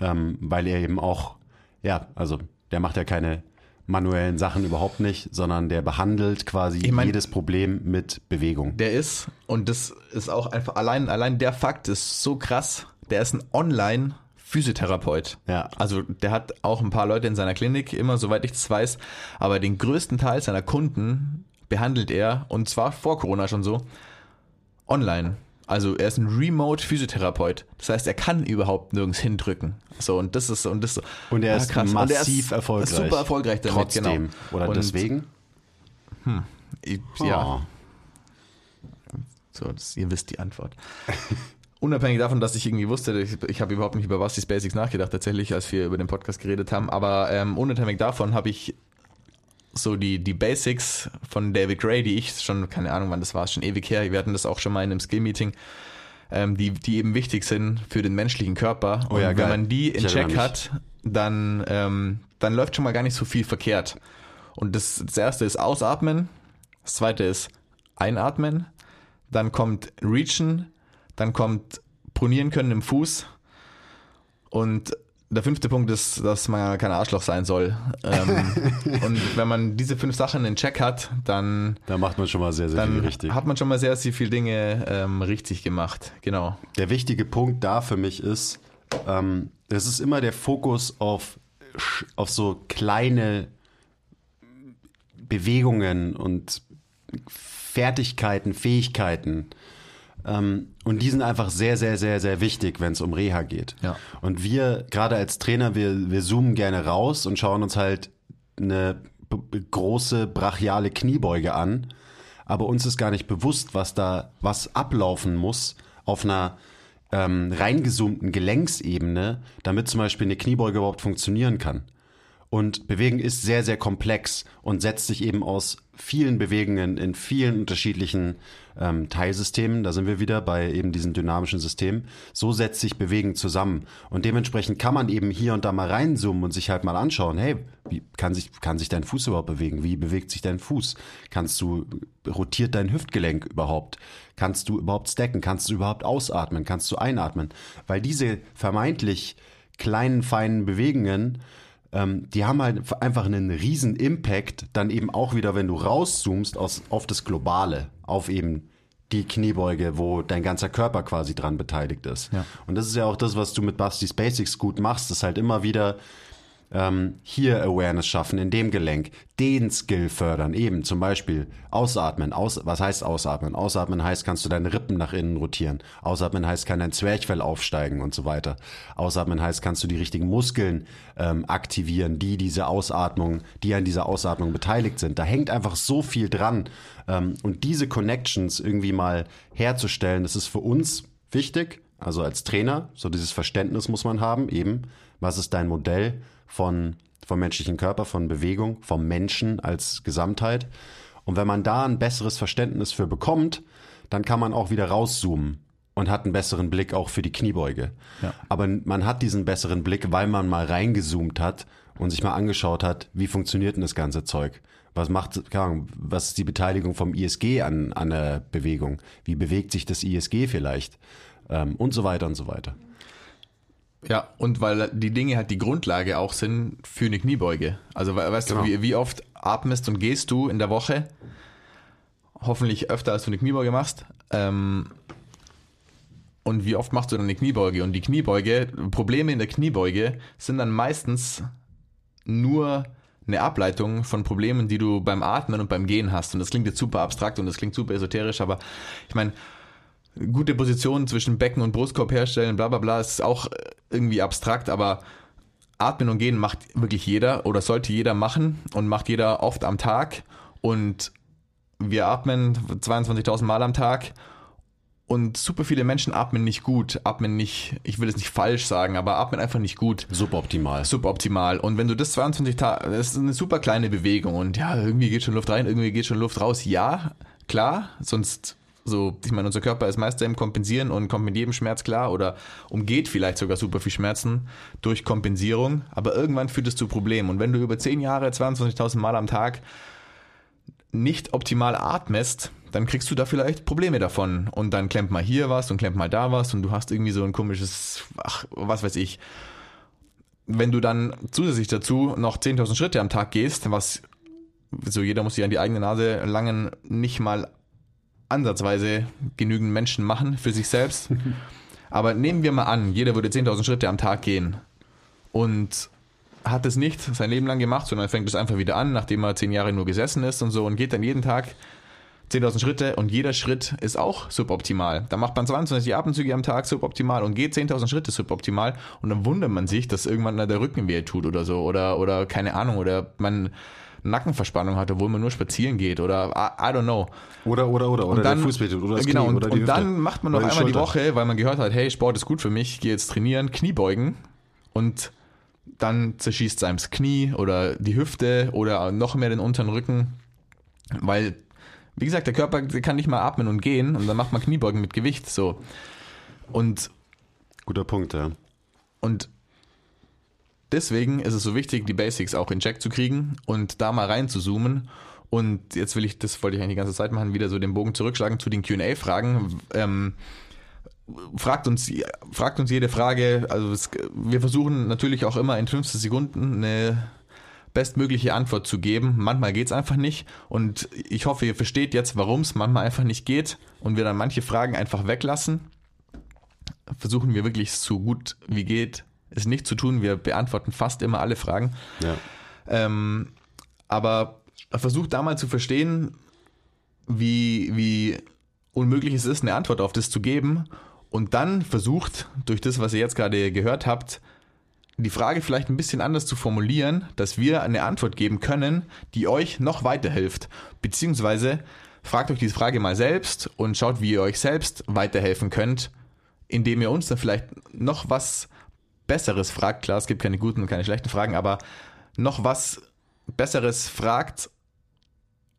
ähm, weil er eben auch, ja, also der macht ja keine manuellen Sachen überhaupt nicht, sondern der behandelt quasi Ich mein- jedes Problem mit Bewegung. Der ist, und das ist auch einfach, allein, allein der Fakt ist so krass, der ist ein Online-Physiotherapeut. Ja. Also der hat auch ein paar Leute in seiner Klinik, immer soweit ich das weiß, aber den größten Teil seiner Kunden behandelt er, und zwar vor Corona schon so, online. Also er ist ein Remote-Physiotherapeut. Das heißt, er kann überhaupt nirgends hindrücken. So, und das ist, und das Und er ah, ist krass. Und er massiv erfolgreich. Super erfolgreich damit, Trotzdem. genau. Oder und deswegen? Ich, ja, Oh. So, das, ihr wisst die Antwort. Unabhängig davon, dass ich irgendwie wusste, ich, ich habe überhaupt nicht über Basti's Basics nachgedacht, tatsächlich, als wir über den Podcast geredet haben, aber ähm, unabhängig davon habe ich so die, die Basics von David Gray, die ich schon, keine Ahnung wann das war, schon ewig her, wir hatten das auch schon mal in einem Skill-Meeting, ähm, die, die eben wichtig sind für den menschlichen Körper. Oh ja, Und geil. wenn man die in Ich Check hat, dann, ähm, dann läuft schon mal gar nicht so viel verkehrt. Und das, das erste ist Ausatmen, das zweite ist Einatmen, dann kommt Reachen, dann kommt Pronieren können im Fuß und der fünfte Punkt ist, dass man kein Arschloch sein soll. Ähm, und wenn man diese fünf Sachen in Check hat, dann, Da macht man schon mal sehr, sehr viel richtig. hat man schon mal sehr, sehr viele Dinge ähm, richtig gemacht. Genau. Der wichtige Punkt da für mich ist, ähm, es ist immer der Fokus auf, auf so kleine Bewegungen und Fertigkeiten, Fähigkeiten. Ähm, und die sind einfach sehr, sehr, sehr, sehr wichtig, wenn es um Reha geht. Ja. Und wir, gerade als Trainer, wir, wir zoomen gerne raus und schauen uns halt eine große brachiale Kniebeuge an. Aber uns ist gar nicht bewusst, was da, was ablaufen muss auf einer ähm, reingezoomten Gelenksebene, damit zum Beispiel eine Kniebeuge überhaupt funktionieren kann. Und Bewegen ist sehr, sehr komplex und setzt sich eben aus vielen Bewegungen in vielen unterschiedlichen ähm, Teilsystemen. Da sind wir wieder bei eben diesen dynamischen Systemen. So setzt sich Bewegen zusammen. Und dementsprechend kann man eben hier und da mal reinzoomen und sich halt mal anschauen, hey, wie kann sich, kann sich dein Fuß überhaupt bewegen? Wie bewegt sich dein Fuß? Kannst du, rotiert dein Hüftgelenk überhaupt? Kannst du überhaupt stacken? Kannst du überhaupt ausatmen? Kannst du einatmen? Weil diese vermeintlich kleinen, feinen Bewegungen, ähm, die haben halt einfach einen riesen Impact, dann eben auch wieder, wenn du rauszoomst aus, auf das Globale, auf eben die Kniebeuge, wo dein ganzer Körper quasi dran beteiligt ist. Ja. Und das ist ja auch das, was du mit Basti's Basics gut machst, ist halt immer wieder ähm, hier Awareness schaffen in dem Gelenk, den Skill fördern, eben zum Beispiel ausatmen. Aus, was heißt ausatmen? Ausatmen heißt, kannst du deine Rippen nach innen rotieren. Ausatmen heißt, kann dein Zwerchfell aufsteigen und so weiter. Ausatmen heißt, kannst du die richtigen Muskeln ähm, aktivieren, die diese Ausatmung, die an dieser Ausatmung beteiligt sind. Da hängt einfach so viel dran. Ähm, und diese Connections irgendwie mal herzustellen, das ist für uns wichtig. Also als Trainer, so dieses Verständnis muss man haben, eben, was ist dein Modell von, vom menschlichen Körper, von Bewegung, vom Menschen als Gesamtheit. Und wenn man da ein besseres Verständnis für bekommt, dann kann man auch wieder rauszoomen und hat einen besseren Blick auch für die Kniebeuge. Ja. Aber man hat diesen besseren Blick, weil man mal reingezoomt hat und sich mal angeschaut hat, wie funktioniert denn das ganze Zeug? Was macht, was ist die Beteiligung vom ISG an, an der Bewegung? Wie bewegt sich das ISG vielleicht? Ähm, und so weiter und so weiter. Ja, und weil die Dinge halt die Grundlage auch sind für eine Kniebeuge. Also we- weißt Genau. du, wie, wie oft atmest und gehst du in der Woche? Hoffentlich öfter, als du eine Kniebeuge machst. Ähm, und wie oft machst du dann eine Kniebeuge? Und die Kniebeuge, Probleme in der Kniebeuge sind dann meistens nur eine Ableitung von Problemen, die du beim Atmen und beim Gehen hast. Und das klingt jetzt super abstrakt und das klingt super esoterisch, aber ich meine, gute Positionen zwischen Becken und Brustkorb herstellen, bla bla bla, ist auch irgendwie abstrakt, aber Atmen und Gehen macht wirklich jeder oder sollte jeder machen und macht jeder oft am Tag und wir atmen 22.000 Mal am Tag Und super viele Menschen atmen nicht gut, atmen nicht, ich will es nicht falsch sagen, aber atmen einfach nicht gut. Suboptimal. Suboptimal. Und wenn du das 22 Tage, das ist eine super kleine Bewegung und ja, irgendwie geht schon Luft rein, irgendwie geht schon Luft raus. Ja, klar, sonst so, ich meine, unser Körper ist meist im Kompensieren und kommt mit jedem Schmerz klar oder umgeht vielleicht sogar super viel Schmerzen durch Kompensierung, aber irgendwann führt es zu Problemen. Und wenn du über 10 Jahre 22.000 Mal am Tag nicht optimal atmest, dann kriegst du da vielleicht Probleme davon. Und dann klemmt mal hier was und klemmt mal da was und du hast irgendwie so ein komisches, ach, was weiß ich. Wenn du dann zusätzlich dazu noch 10.000 Schritte am Tag gehst, was so jeder muss sich an die eigene Nase langen, nicht mal ansatzweise genügend Menschen machen für sich selbst. Aber nehmen wir mal an, jeder würde 10.000 Schritte am Tag gehen und hat es nicht sein Leben lang gemacht, sondern fängt es einfach wieder an, nachdem er zehn Jahre nur gesessen ist und so und geht dann jeden Tag 10.000 Schritte und jeder Schritt ist auch suboptimal. Da macht man 22 Atemzüge am Tag suboptimal und geht 10.000 Schritte suboptimal und dann wundert man sich, dass irgendwann der Rücken weh tut oder so oder, oder keine Ahnung oder man Nackenverspannung hat, obwohl man nur spazieren geht oder I, I don't know. Oder, oder, oder, oder dann, der Fuß oder das genau, Knie und, oder die und dann macht man noch die einmal die Schulter. Woche, weil man gehört hat, hey, Sport ist gut für mich, ich gehe jetzt trainieren, Kniebeugen und dann zerschießt es einem das Knie oder die Hüfte oder noch mehr den unteren Rücken, weil, wie gesagt, der Körper der kann nicht mal atmen und gehen und dann macht man Kniebeugen mit Gewicht, so. Und Guter Punkt, ja. und deswegen ist es so wichtig, die Basics auch in Check zu kriegen und da mal rein zu zoomen. Und jetzt will ich, das wollte ich eigentlich die ganze Zeit machen, wieder so den Bogen zurückschlagen zu den QA-Fragen. Ähm, fragt uns, fragt uns jede Frage. Also es, wir versuchen natürlich auch immer in 15 Sekunden eine bestmögliche Antwort zu geben. Manchmal geht's einfach nicht. Und ich hoffe, ihr versteht jetzt, warum es manchmal einfach nicht geht und wir dann manche Fragen einfach weglassen. Versuchen wir wirklich so gut wie geht, es nicht zu tun. Wir beantworten fast immer alle Fragen. ja. Ähm, aber versucht da mal zu verstehen, wie, wie unmöglich es ist, eine Antwort auf das zu geben. Und dann versucht, durch das, was ihr jetzt gerade gehört habt, die Frage vielleicht ein bisschen anders zu formulieren, dass wir eine Antwort geben können, die euch noch weiterhilft. Beziehungsweise fragt euch diese Frage mal selbst und schaut, wie ihr euch selbst weiterhelfen könnt, indem ihr uns dann vielleicht noch was Besseres fragt. Klar, es gibt keine guten und keine schlechten Fragen, aber noch was Besseres fragt,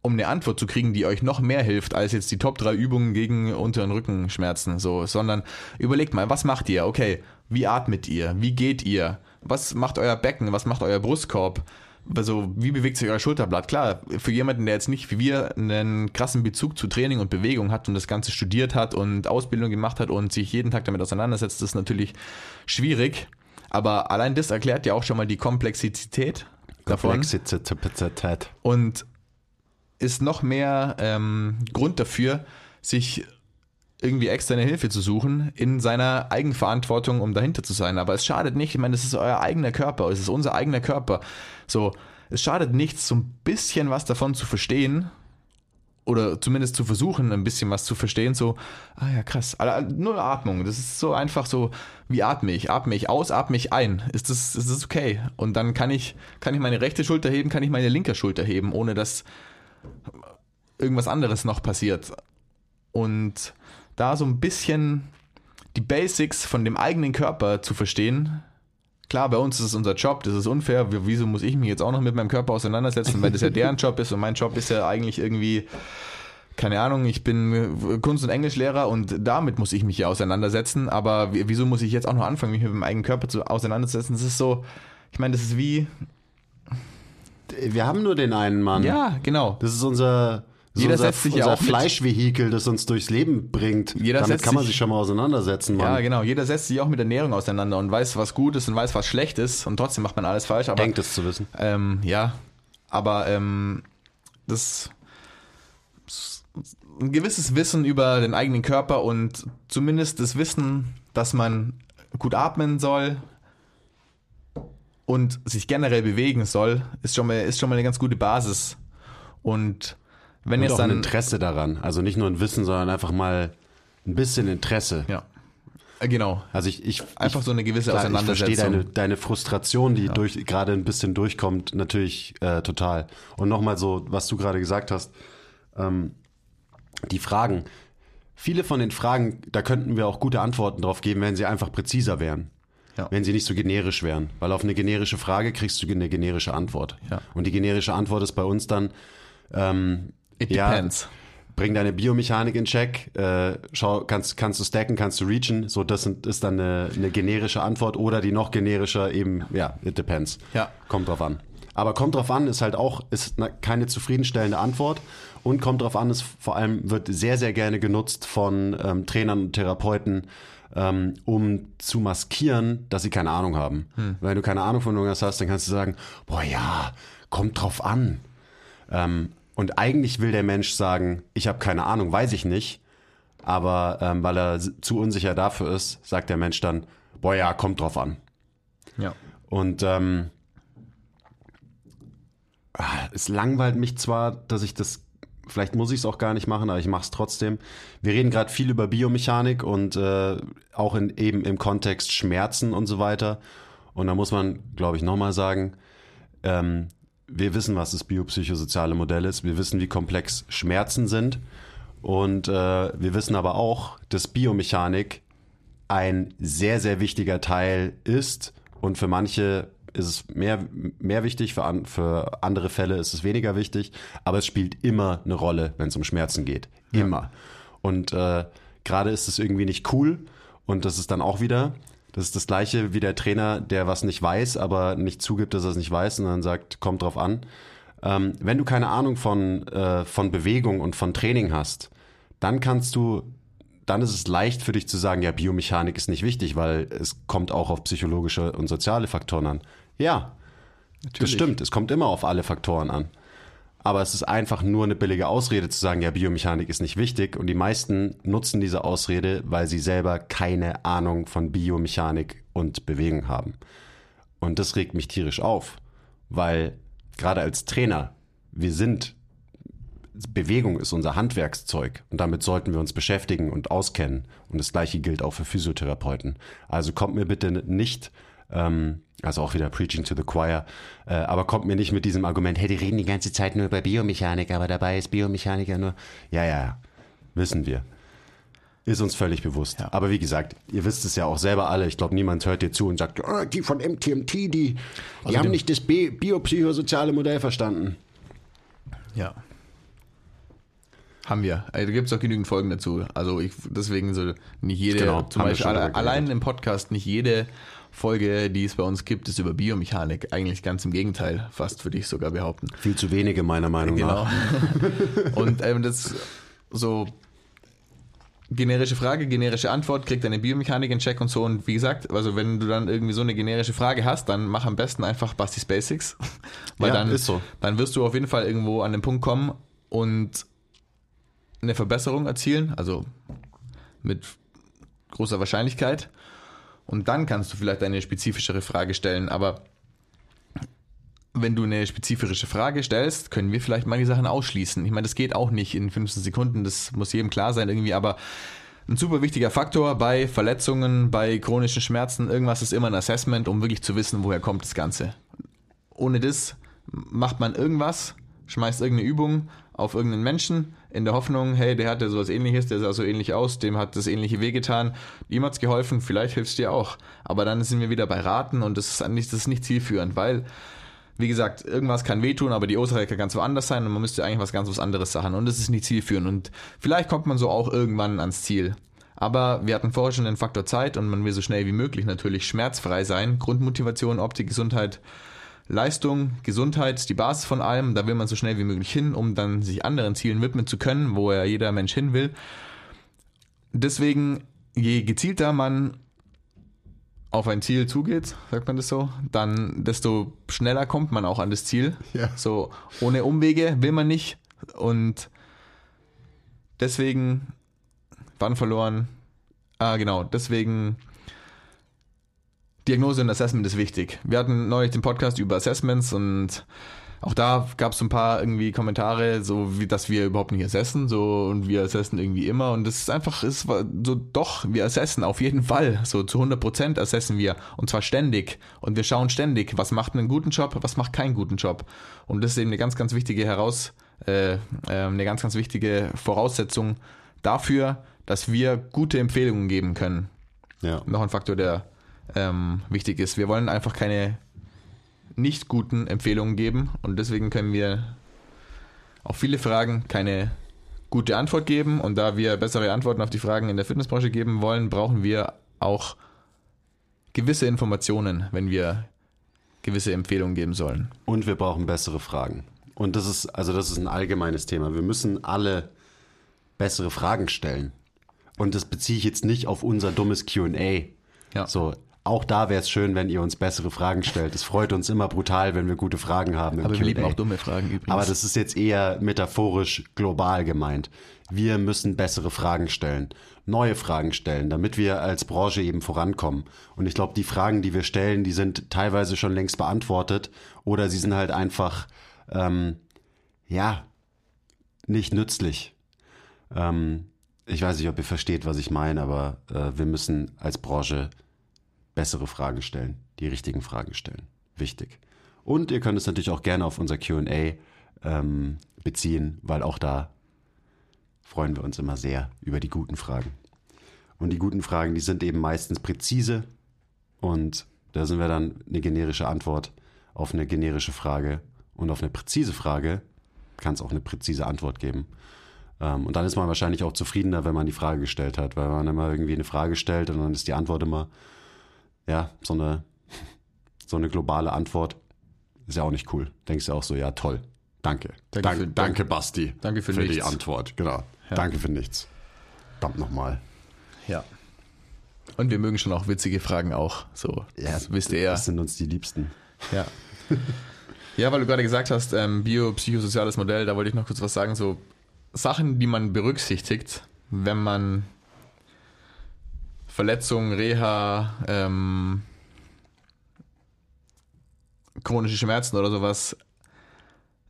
um eine Antwort zu kriegen, die euch noch mehr hilft, als jetzt die Top 3 Übungen gegen unteren Rückenschmerzen, so, sondern überlegt mal, was macht ihr? Okay, wie atmet ihr? Wie geht ihr? Was macht euer Becken? Was macht euer Brustkorb? Also, wie bewegt sich euer Schulterblatt? Klar, für jemanden, der jetzt nicht wie wir einen krassen Bezug zu Training und Bewegung hat und das Ganze studiert hat und Ausbildung gemacht hat und sich jeden Tag damit auseinandersetzt, ist natürlich schwierig. Aber allein das erklärt ja auch schon mal die Komplexität davon Komplexität. und ist noch mehr ähm, Grund dafür, sich irgendwie externe Hilfe zu suchen in seiner Eigenverantwortung, um dahinter zu sein. Aber es schadet nicht, ich meine, es ist euer eigener Körper, es ist unser eigener Körper. So, es schadet nichts, so ein bisschen was davon zu verstehen oder zumindest zu versuchen, ein bisschen was zu verstehen. So, ah ja, krass, null Atmung. Das ist so einfach so, wie atme ich? Atme ich aus, atme ich ein? Ist das, ist das okay? Und dann kann ich, kann ich meine rechte Schulter heben, kann ich meine linke Schulter heben, ohne dass irgendwas anderes noch passiert. Und da so ein bisschen die Basics von dem eigenen Körper zu verstehen. Klar, bei uns ist es unser Job, das ist unfair. Wieso muss ich mich jetzt auch noch mit meinem Körper auseinandersetzen, weil das ja deren Job ist und mein Job ist ja eigentlich irgendwie, keine Ahnung, ich bin Kunst- und Englischlehrer und damit muss ich mich ja auseinandersetzen. Aber wieso muss ich jetzt auch noch anfangen, mich mit meinem eigenen Körper zu auseinanderzusetzen? Das ist so, ich meine, das ist wie, Wir haben nur den einen Mann. ja, genau. Das ist unser, Jeder unser, setzt sich ja unser auch mit. Fleischvehikel, das uns durchs Leben bringt. Jeder Damit setzt kann man sich- sich schon mal auseinandersetzen, Mann. Ja, genau. Jeder setzt sich auch mit Ernährung auseinander und weiß, was gut ist und weiß, was schlecht ist und trotzdem macht man alles falsch. Aber Denkt es zu wissen. Ähm, ja, aber ähm, das ein gewisses Wissen über den eigenen Körper und zumindest das Wissen, dass man gut atmen soll und sich generell bewegen soll, ist schon mal, ist schon mal eine ganz gute Basis. Und wenn Und jetzt auch ein dann. Interesse daran. Also nicht nur ein Wissen, sondern einfach mal ein bisschen Interesse. Ja. Äh, Genau. Also ich, ich Einfach ich, so eine gewisse klar, Ich Auseinandersetzung. verstehe deine, deine Frustration, die durch gerade ein bisschen durchkommt, natürlich äh, total. Und nochmal so, was du gerade gesagt hast, ähm, die Fragen. viele von den Fragen, da könnten wir auch gute Antworten drauf geben, wenn sie einfach präziser wären. Ja. Wenn sie nicht so generisch wären. Weil auf eine generische Frage kriegst du eine generische Antwort. Ja. Und die generische Antwort ist bei uns dann, ähm, It ja, depends. bring deine Biomechanik in Check, äh, schau, kannst, kannst du stacken, kannst du reachen, so das sind- ist dann eine, eine generische Antwort oder die noch generischer eben, ja, it depends. Ja. Kommt drauf an. Aber kommt drauf an ist halt auch, ist keine zufriedenstellende Antwort und kommt drauf an ist vor allem, wird sehr, sehr gerne genutzt von ähm, Trainern und Therapeuten, ähm, um zu maskieren, dass sie keine Ahnung haben. Wenn du keine Ahnung von irgendwas hast, dann kannst du sagen, boah ja, kommt drauf an. Ähm, und eigentlich will der Mensch sagen, ich habe keine Ahnung, weiß ich nicht. Aber ähm, weil er zu unsicher dafür ist, sagt der Mensch dann, boah ja, kommt drauf an. Ja. Und ähm, ah, es langweilt mich zwar, dass ich das, vielleicht muss ich es auch gar nicht machen, aber ich mache es trotzdem. Wir reden gerade viel über Biomechanik und äh, auch in, eben im Kontext Schmerzen und so weiter. Und da muss man, glaube ich, nochmal sagen, ähm, wir wissen, was das biopsychosoziale Modell ist. Wir wissen, wie komplex Schmerzen sind. Und äh, wir wissen aber auch, dass Biomechanik ein sehr, sehr wichtiger Teil ist. Und für manche ist es mehr, mehr wichtig, für, an, für andere Fälle ist es weniger wichtig. Aber es spielt immer eine Rolle, wenn es um Schmerzen geht. Immer. Und äh, gerade ist es irgendwie nicht cool. Und das ist dann auch wieder, das ist das gleiche wie der Trainer, der was nicht weiß, aber nicht zugibt, dass er es nicht weiß und dann sagt, kommt drauf an. Ähm, wenn du keine Ahnung von, äh, von Bewegung und von Training hast, dann kannst du, dann ist es leicht für dich zu sagen, ja, Biomechanik ist nicht wichtig, weil es kommt auch auf psychologische und soziale Faktoren an. Ja, das stimmt, es kommt immer auf alle Faktoren an. Aber es ist einfach nur eine billige Ausrede zu sagen, ja, Biomechanik ist nicht wichtig. Und die meisten nutzen diese Ausrede, weil sie selber keine Ahnung von Biomechanik und Bewegung haben. Und das regt mich tierisch auf, weil gerade als Trainer, wir sind, Bewegung ist unser Handwerkszeug und damit sollten wir uns beschäftigen und auskennen. Und das gleiche gilt auch für Physiotherapeuten. Also kommt mir bitte nicht, ähm, also auch wieder Preaching to the Choir, äh, aber kommt mir nicht mit diesem Argument, hey, die reden die ganze Zeit nur über Biomechanik, aber dabei ist Biomechanik ja nur, ja, ja, ja, wissen wir. Ist uns völlig bewusst. Aber wie gesagt, ihr wisst es ja auch selber alle. Ich glaube, niemand hört dir zu und sagt, "Ah, die von MTMT, die, die haben dem- nicht das Bi- biopsychosoziale Modell verstanden. Ja. Haben wir. Also, da gibt es auch genügend Folgen dazu. Also ich deswegen so nicht jede, Genau, zum haben Beispiel alle, allein im Podcast nicht jede Folge, die es bei uns gibt, ist über Biomechanik. Eigentlich ganz im Gegenteil, fast würde ich sogar behaupten. Viel zu wenige, meiner Meinung Genau. nach. Und ähm, das so generische Frage, generische Antwort, kriegt deine Biomechanik in Check und so. Und wie gesagt, also wenn du dann irgendwie so eine generische Frage hast, dann mach am besten einfach Bastis Basics. Weil Ja, dann, ist so. dann wirst du auf jeden Fall irgendwo an den Punkt kommen und eine Verbesserung erzielen, also mit großer Wahrscheinlichkeit. Und dann kannst du vielleicht eine spezifischere Frage stellen. Aber wenn du eine spezifische Frage stellst, können wir vielleicht mal die Sachen ausschließen. Ich meine, das geht auch nicht in 15 Sekunden, das muss jedem klar sein irgendwie, aber ein super wichtiger Faktor bei Verletzungen, bei chronischen Schmerzen, irgendwas ist immer ein Assessment, um wirklich zu wissen, woher kommt das Ganze. Ohne das macht man irgendwas, schmeißt irgendeine Übung auf irgendeinen Menschen in der Hoffnung, hey, der hatte sowas ähnliches, der sah so ähnlich aus, dem hat das ähnliche wehgetan, ihm hat's geholfen, vielleicht hilft's dir auch. Aber dann sind wir wieder bei Raten und das ist eigentlich, das ist nicht zielführend, weil wie gesagt, irgendwas kann wehtun, aber die Ursache kann ganz woanders sein und man müsste eigentlich was ganz was anderes sagen und das ist nicht zielführend und vielleicht kommt man so auch irgendwann ans Ziel. Aber wir hatten vorher schon den Faktor Zeit und man will so schnell wie möglich natürlich schmerzfrei sein. Grundmotivation, Optik, Gesundheit, Leistung, Gesundheit ist die Basis von allem. Da will man so schnell wie möglich hin, um dann sich anderen Zielen widmen zu können, wo ja jeder Mensch hin will. Deswegen, je gezielter man auf ein Ziel zugeht, sagt man das so, dann desto schneller kommt man auch an das Ziel. Ja. So ohne Umwege will man nicht und deswegen wann verloren. Ah, genau, deswegen Diagnose und Assessment ist wichtig. Wir hatten neulich den Podcast über Assessments und auch da gab es ein paar irgendwie Kommentare, so wie dass wir überhaupt nicht assessen, so und wir assessen irgendwie immer und das ist einfach ist so doch, wir assessen auf jeden Fall, so zu 100 Prozent assessen wir und zwar ständig und wir schauen ständig, was macht einen guten Job, was macht keinen guten Job und das ist eben eine ganz ganz wichtige heraus äh, äh, eine ganz ganz wichtige Voraussetzung dafür, dass wir gute Empfehlungen geben können. Ja. Noch ein Faktor, der ähm, wichtig ist. Wir wollen einfach keine nicht guten Empfehlungen geben und deswegen können wir auf viele Fragen keine gute Antwort geben und da wir bessere Antworten auf die Fragen in der Fitnessbranche geben wollen, brauchen wir auch gewisse Informationen, wenn wir gewisse Empfehlungen geben sollen. Und wir brauchen bessere Fragen. Und das ist, also das ist ein allgemeines Thema. Wir müssen alle bessere Fragen stellen. Und das beziehe ich jetzt nicht auf unser dummes QA. Ja. So, auch da wäre es schön, wenn ihr uns bessere Fragen stellt. Es freut uns immer brutal, wenn wir gute Fragen haben. Aber wir lieben auch dumme Fragen übrigens. Aber das ist jetzt eher metaphorisch global gemeint. Wir müssen bessere Fragen stellen, neue Fragen stellen, damit wir als Branche eben vorankommen. Und ich glaube, die Fragen, die wir stellen, die sind teilweise schon längst beantwortet oder sie sind halt einfach, ähm, ja, nicht nützlich. Ähm, ich weiß nicht, ob ihr versteht, was ich meine, aber äh, wir müssen als Branche bessere Fragen stellen, die richtigen Fragen stellen. Wichtig. Und ihr könnt es natürlich auch gerne auf unser QA ähm, beziehen, weil auch da freuen wir uns immer sehr über die guten Fragen. Und die guten Fragen, die sind eben meistens präzise und da sind wir dann eine generische Antwort auf eine generische Frage und auf eine präzise Frage kann es auch eine präzise Antwort geben. Ähm, und dann ist man wahrscheinlich auch zufriedener, wenn man die Frage gestellt hat, weil man immer irgendwie eine Frage stellt und dann ist die Antwort immer, ja, so eine, so eine globale Antwort. Ist ja auch nicht cool. Denkst du auch so, ja, toll. Danke. Danke Danke, für- danke Basti. Danke für die nichts. Antwort. Genau. Ja. Danke für nichts. Verdammt nochmal. ja. Und wir mögen schon auch witzige Fragen auch. So, das wisst ihr ja. Das sind uns die Liebsten. Ja. Ja, weil du gerade gesagt hast, ähm, biopsychosoziales Modell, da wollte ich noch kurz was sagen. So Sachen, die man berücksichtigt, wenn man Verletzungen, Reha, ähm, chronische Schmerzen oder sowas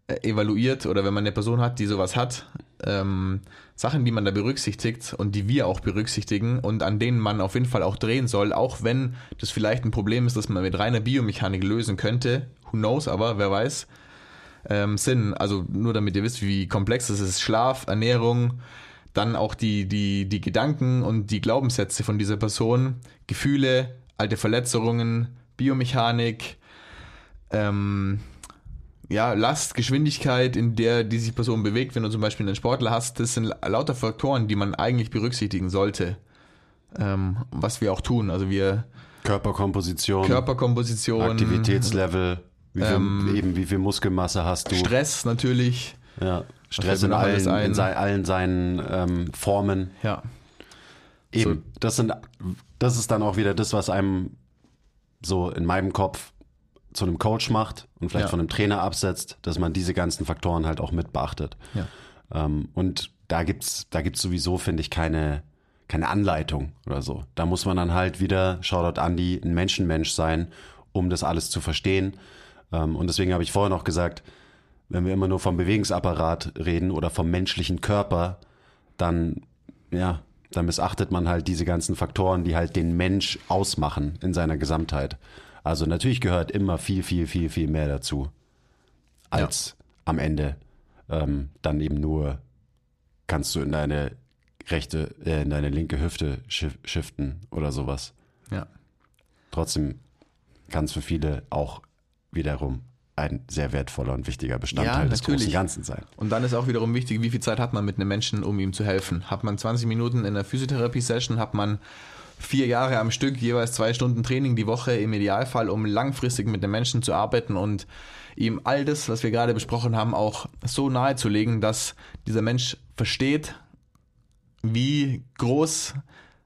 äh, evaluiert oder wenn man eine Person hat, die sowas hat, ähm, Sachen, die man da berücksichtigt und die wir auch berücksichtigen und an denen man auf jeden Fall auch drehen soll, auch wenn das vielleicht ein Problem ist, das man mit reiner Biomechanik lösen könnte, who knows, aber wer weiß, ähm, sind, also nur damit ihr wisst, wie komplex es ist, Schlaf, Ernährung, dann auch die, die, die Gedanken und die Glaubenssätze von dieser Person, Gefühle, alte Verletzungen, Biomechanik, ähm, ja, Last, Geschwindigkeit, in der die sich Person bewegt, wenn du zum Beispiel einen Sportler hast, das sind lauter Faktoren, die man eigentlich berücksichtigen sollte. Ähm, was wir auch tun. Also wir Körperkomposition, Körperkomposition, Aktivitätslevel, wie viel, Ähm, eben wie viel Muskelmasse hast du. Stress natürlich. Ja. Stress in noch allen, in sei, allen seinen ähm, Formen. Ja. Eben, das, sind, das ist dann auch wieder das, was einem so in meinem Kopf zu einem Coach macht und vielleicht Ja. von einem Trainer absetzt, dass man diese ganzen Faktoren halt auch mit beachtet. Ja. Ähm, und da gibt's, da gibt's sowieso, finde ich, keine, keine Anleitung oder so. Da muss man dann halt wieder, Shoutout Andy, ein Menschenmensch sein, um das alles zu verstehen. Ähm, und deswegen habe ich vorhin auch gesagt, wenn wir immer nur vom Bewegungsapparat reden oder vom menschlichen Körper, dann, ja, dann missachtet man halt diese ganzen Faktoren, die halt den Mensch ausmachen in seiner Gesamtheit. Also natürlich gehört immer viel, viel, viel, viel mehr dazu, als am Ende ähm, dann eben nur kannst du in deine rechte, äh, in deine linke Hüfte shif- shiften oder sowas. Ja. Trotzdem kann es für viele auch wiederum ein sehr wertvoller und wichtiger Bestandteil Ja, des großen. Ganzen sein. Und dann ist auch wiederum wichtig, wie viel Zeit hat man mit einem Menschen, um ihm zu helfen. Hat man 20 Minuten in einer Physiotherapie-Session, hat man vier Jahre am Stück, jeweils zwei Stunden Training die Woche im Idealfall, um langfristig mit dem Menschen zu arbeiten und ihm all das, was wir gerade besprochen haben, auch so nahe zu legen, dass dieser Mensch versteht, wie groß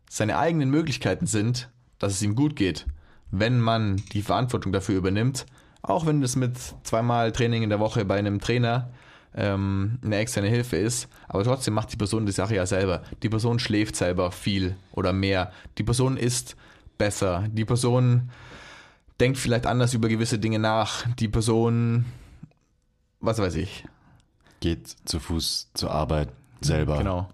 seine eigenen Möglichkeiten sind, dass es ihm gut geht, wenn man die Verantwortung dafür übernimmt, auch wenn das mit zweimal Training in der Woche bei einem Trainer ähm, eine externe Hilfe ist, aber trotzdem macht die Person die Sache ja selber. Die Person schläft selber viel oder mehr. Die Person isst besser. Die Person denkt vielleicht anders über gewisse Dinge nach. Die Person, was weiß ich. Geht zu Fuß zur Arbeit selber. Genau.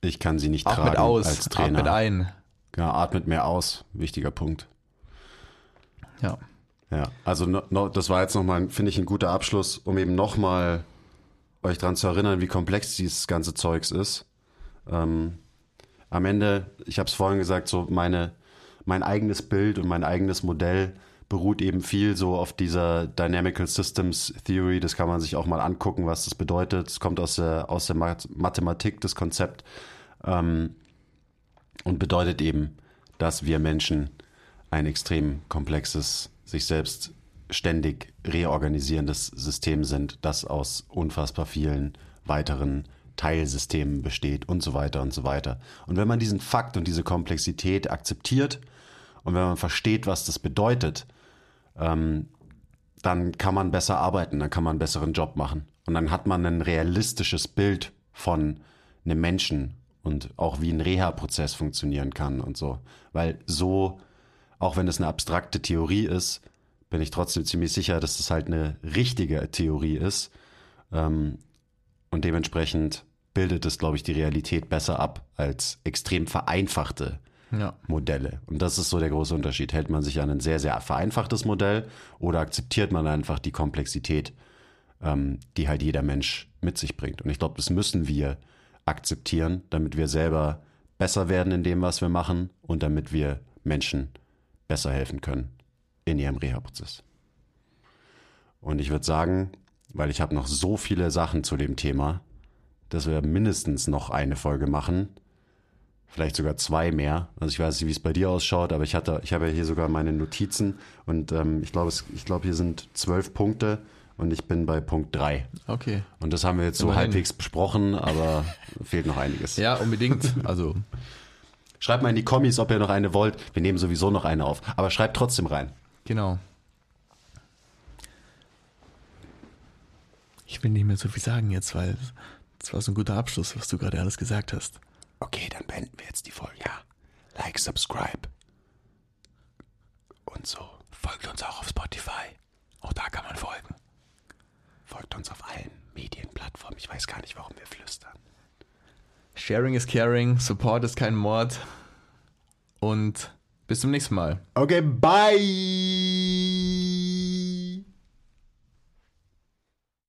Ich kann sie nicht Atmet tragen aus, als Trainer. atmet ein. Ja, atmet mehr aus. Wichtiger Punkt. Ja. Ja, also no, no, das war jetzt nochmal, finde ich, ein guter Abschluss, um eben nochmal euch dran zu erinnern, wie komplex dieses ganze Zeugs ist. Ähm, am Ende, ich habe es vorhin gesagt, so meine, mein eigenes Bild und mein eigenes Modell beruht eben viel so auf dieser Dynamical Systems Theory. Das kann man sich auch mal angucken, was das bedeutet. Es kommt aus der, aus der Mathematik, das Konzept. Ähm, und bedeutet eben, dass wir Menschen ein extrem komplexes, sich selbst ständig reorganisierendes System sind, das aus unfassbar vielen weiteren Teilsystemen besteht und so weiter und so weiter. Und wenn man diesen Fakt und diese Komplexität akzeptiert und wenn man versteht, was das bedeutet, ähm, dann kann man besser arbeiten, dann kann man einen besseren Job machen. Und dann hat man ein realistisches Bild von einem Menschen und auch wie ein Reha-Prozess funktionieren kann und so. Weil so, auch wenn es eine abstrakte Theorie ist, bin ich trotzdem ziemlich sicher, dass es halt eine richtige Theorie ist. Ähm, und dementsprechend bildet es, glaube ich, die Realität besser ab als extrem vereinfachte ja. Modelle. Und das ist so der große Unterschied. Hält man sich an ein sehr, sehr vereinfachtes Modell oder akzeptiert man einfach die Komplexität, ähm, die halt jeder Mensch mit sich bringt? Und ich glaube, das müssen wir akzeptieren, damit wir selber besser werden in dem, was wir machen und damit wir Menschen besser helfen können in ihrem Reha-Prozess. Und ich würde sagen, weil ich habe noch so viele Sachen zu dem Thema, dass wir mindestens noch eine Folge machen. Vielleicht sogar zwei mehr. Also ich weiß nicht, wie es bei dir ausschaut, aber ich hatte, ich habe ja hier sogar meine Notizen und ähm, ich glaube, ich glaube, hier sind zwölf Punkte und ich bin bei Punkt drei. Okay. Und das haben wir jetzt so Immerhin. halbwegs besprochen, aber fehlt noch einiges. Ja, unbedingt. Also. Schreibt mal in die Kommis, ob ihr noch eine wollt. Wir nehmen sowieso noch eine auf. Aber schreibt trotzdem rein. Genau. Ich will nicht mehr so viel sagen jetzt, weil das war so ein guter Abschluss, was du gerade alles gesagt hast. Okay, dann beenden wir jetzt die Folge. Ja. Like, subscribe. Und so. Folgt uns auch auf Spotify. Auch da kann man folgen. Folgt uns auf allen Medienplattformen. Ich weiß gar nicht, warum wir flüstern. Sharing is caring, Support ist kein Mord. Und bis zum nächsten Mal. Okay, bye!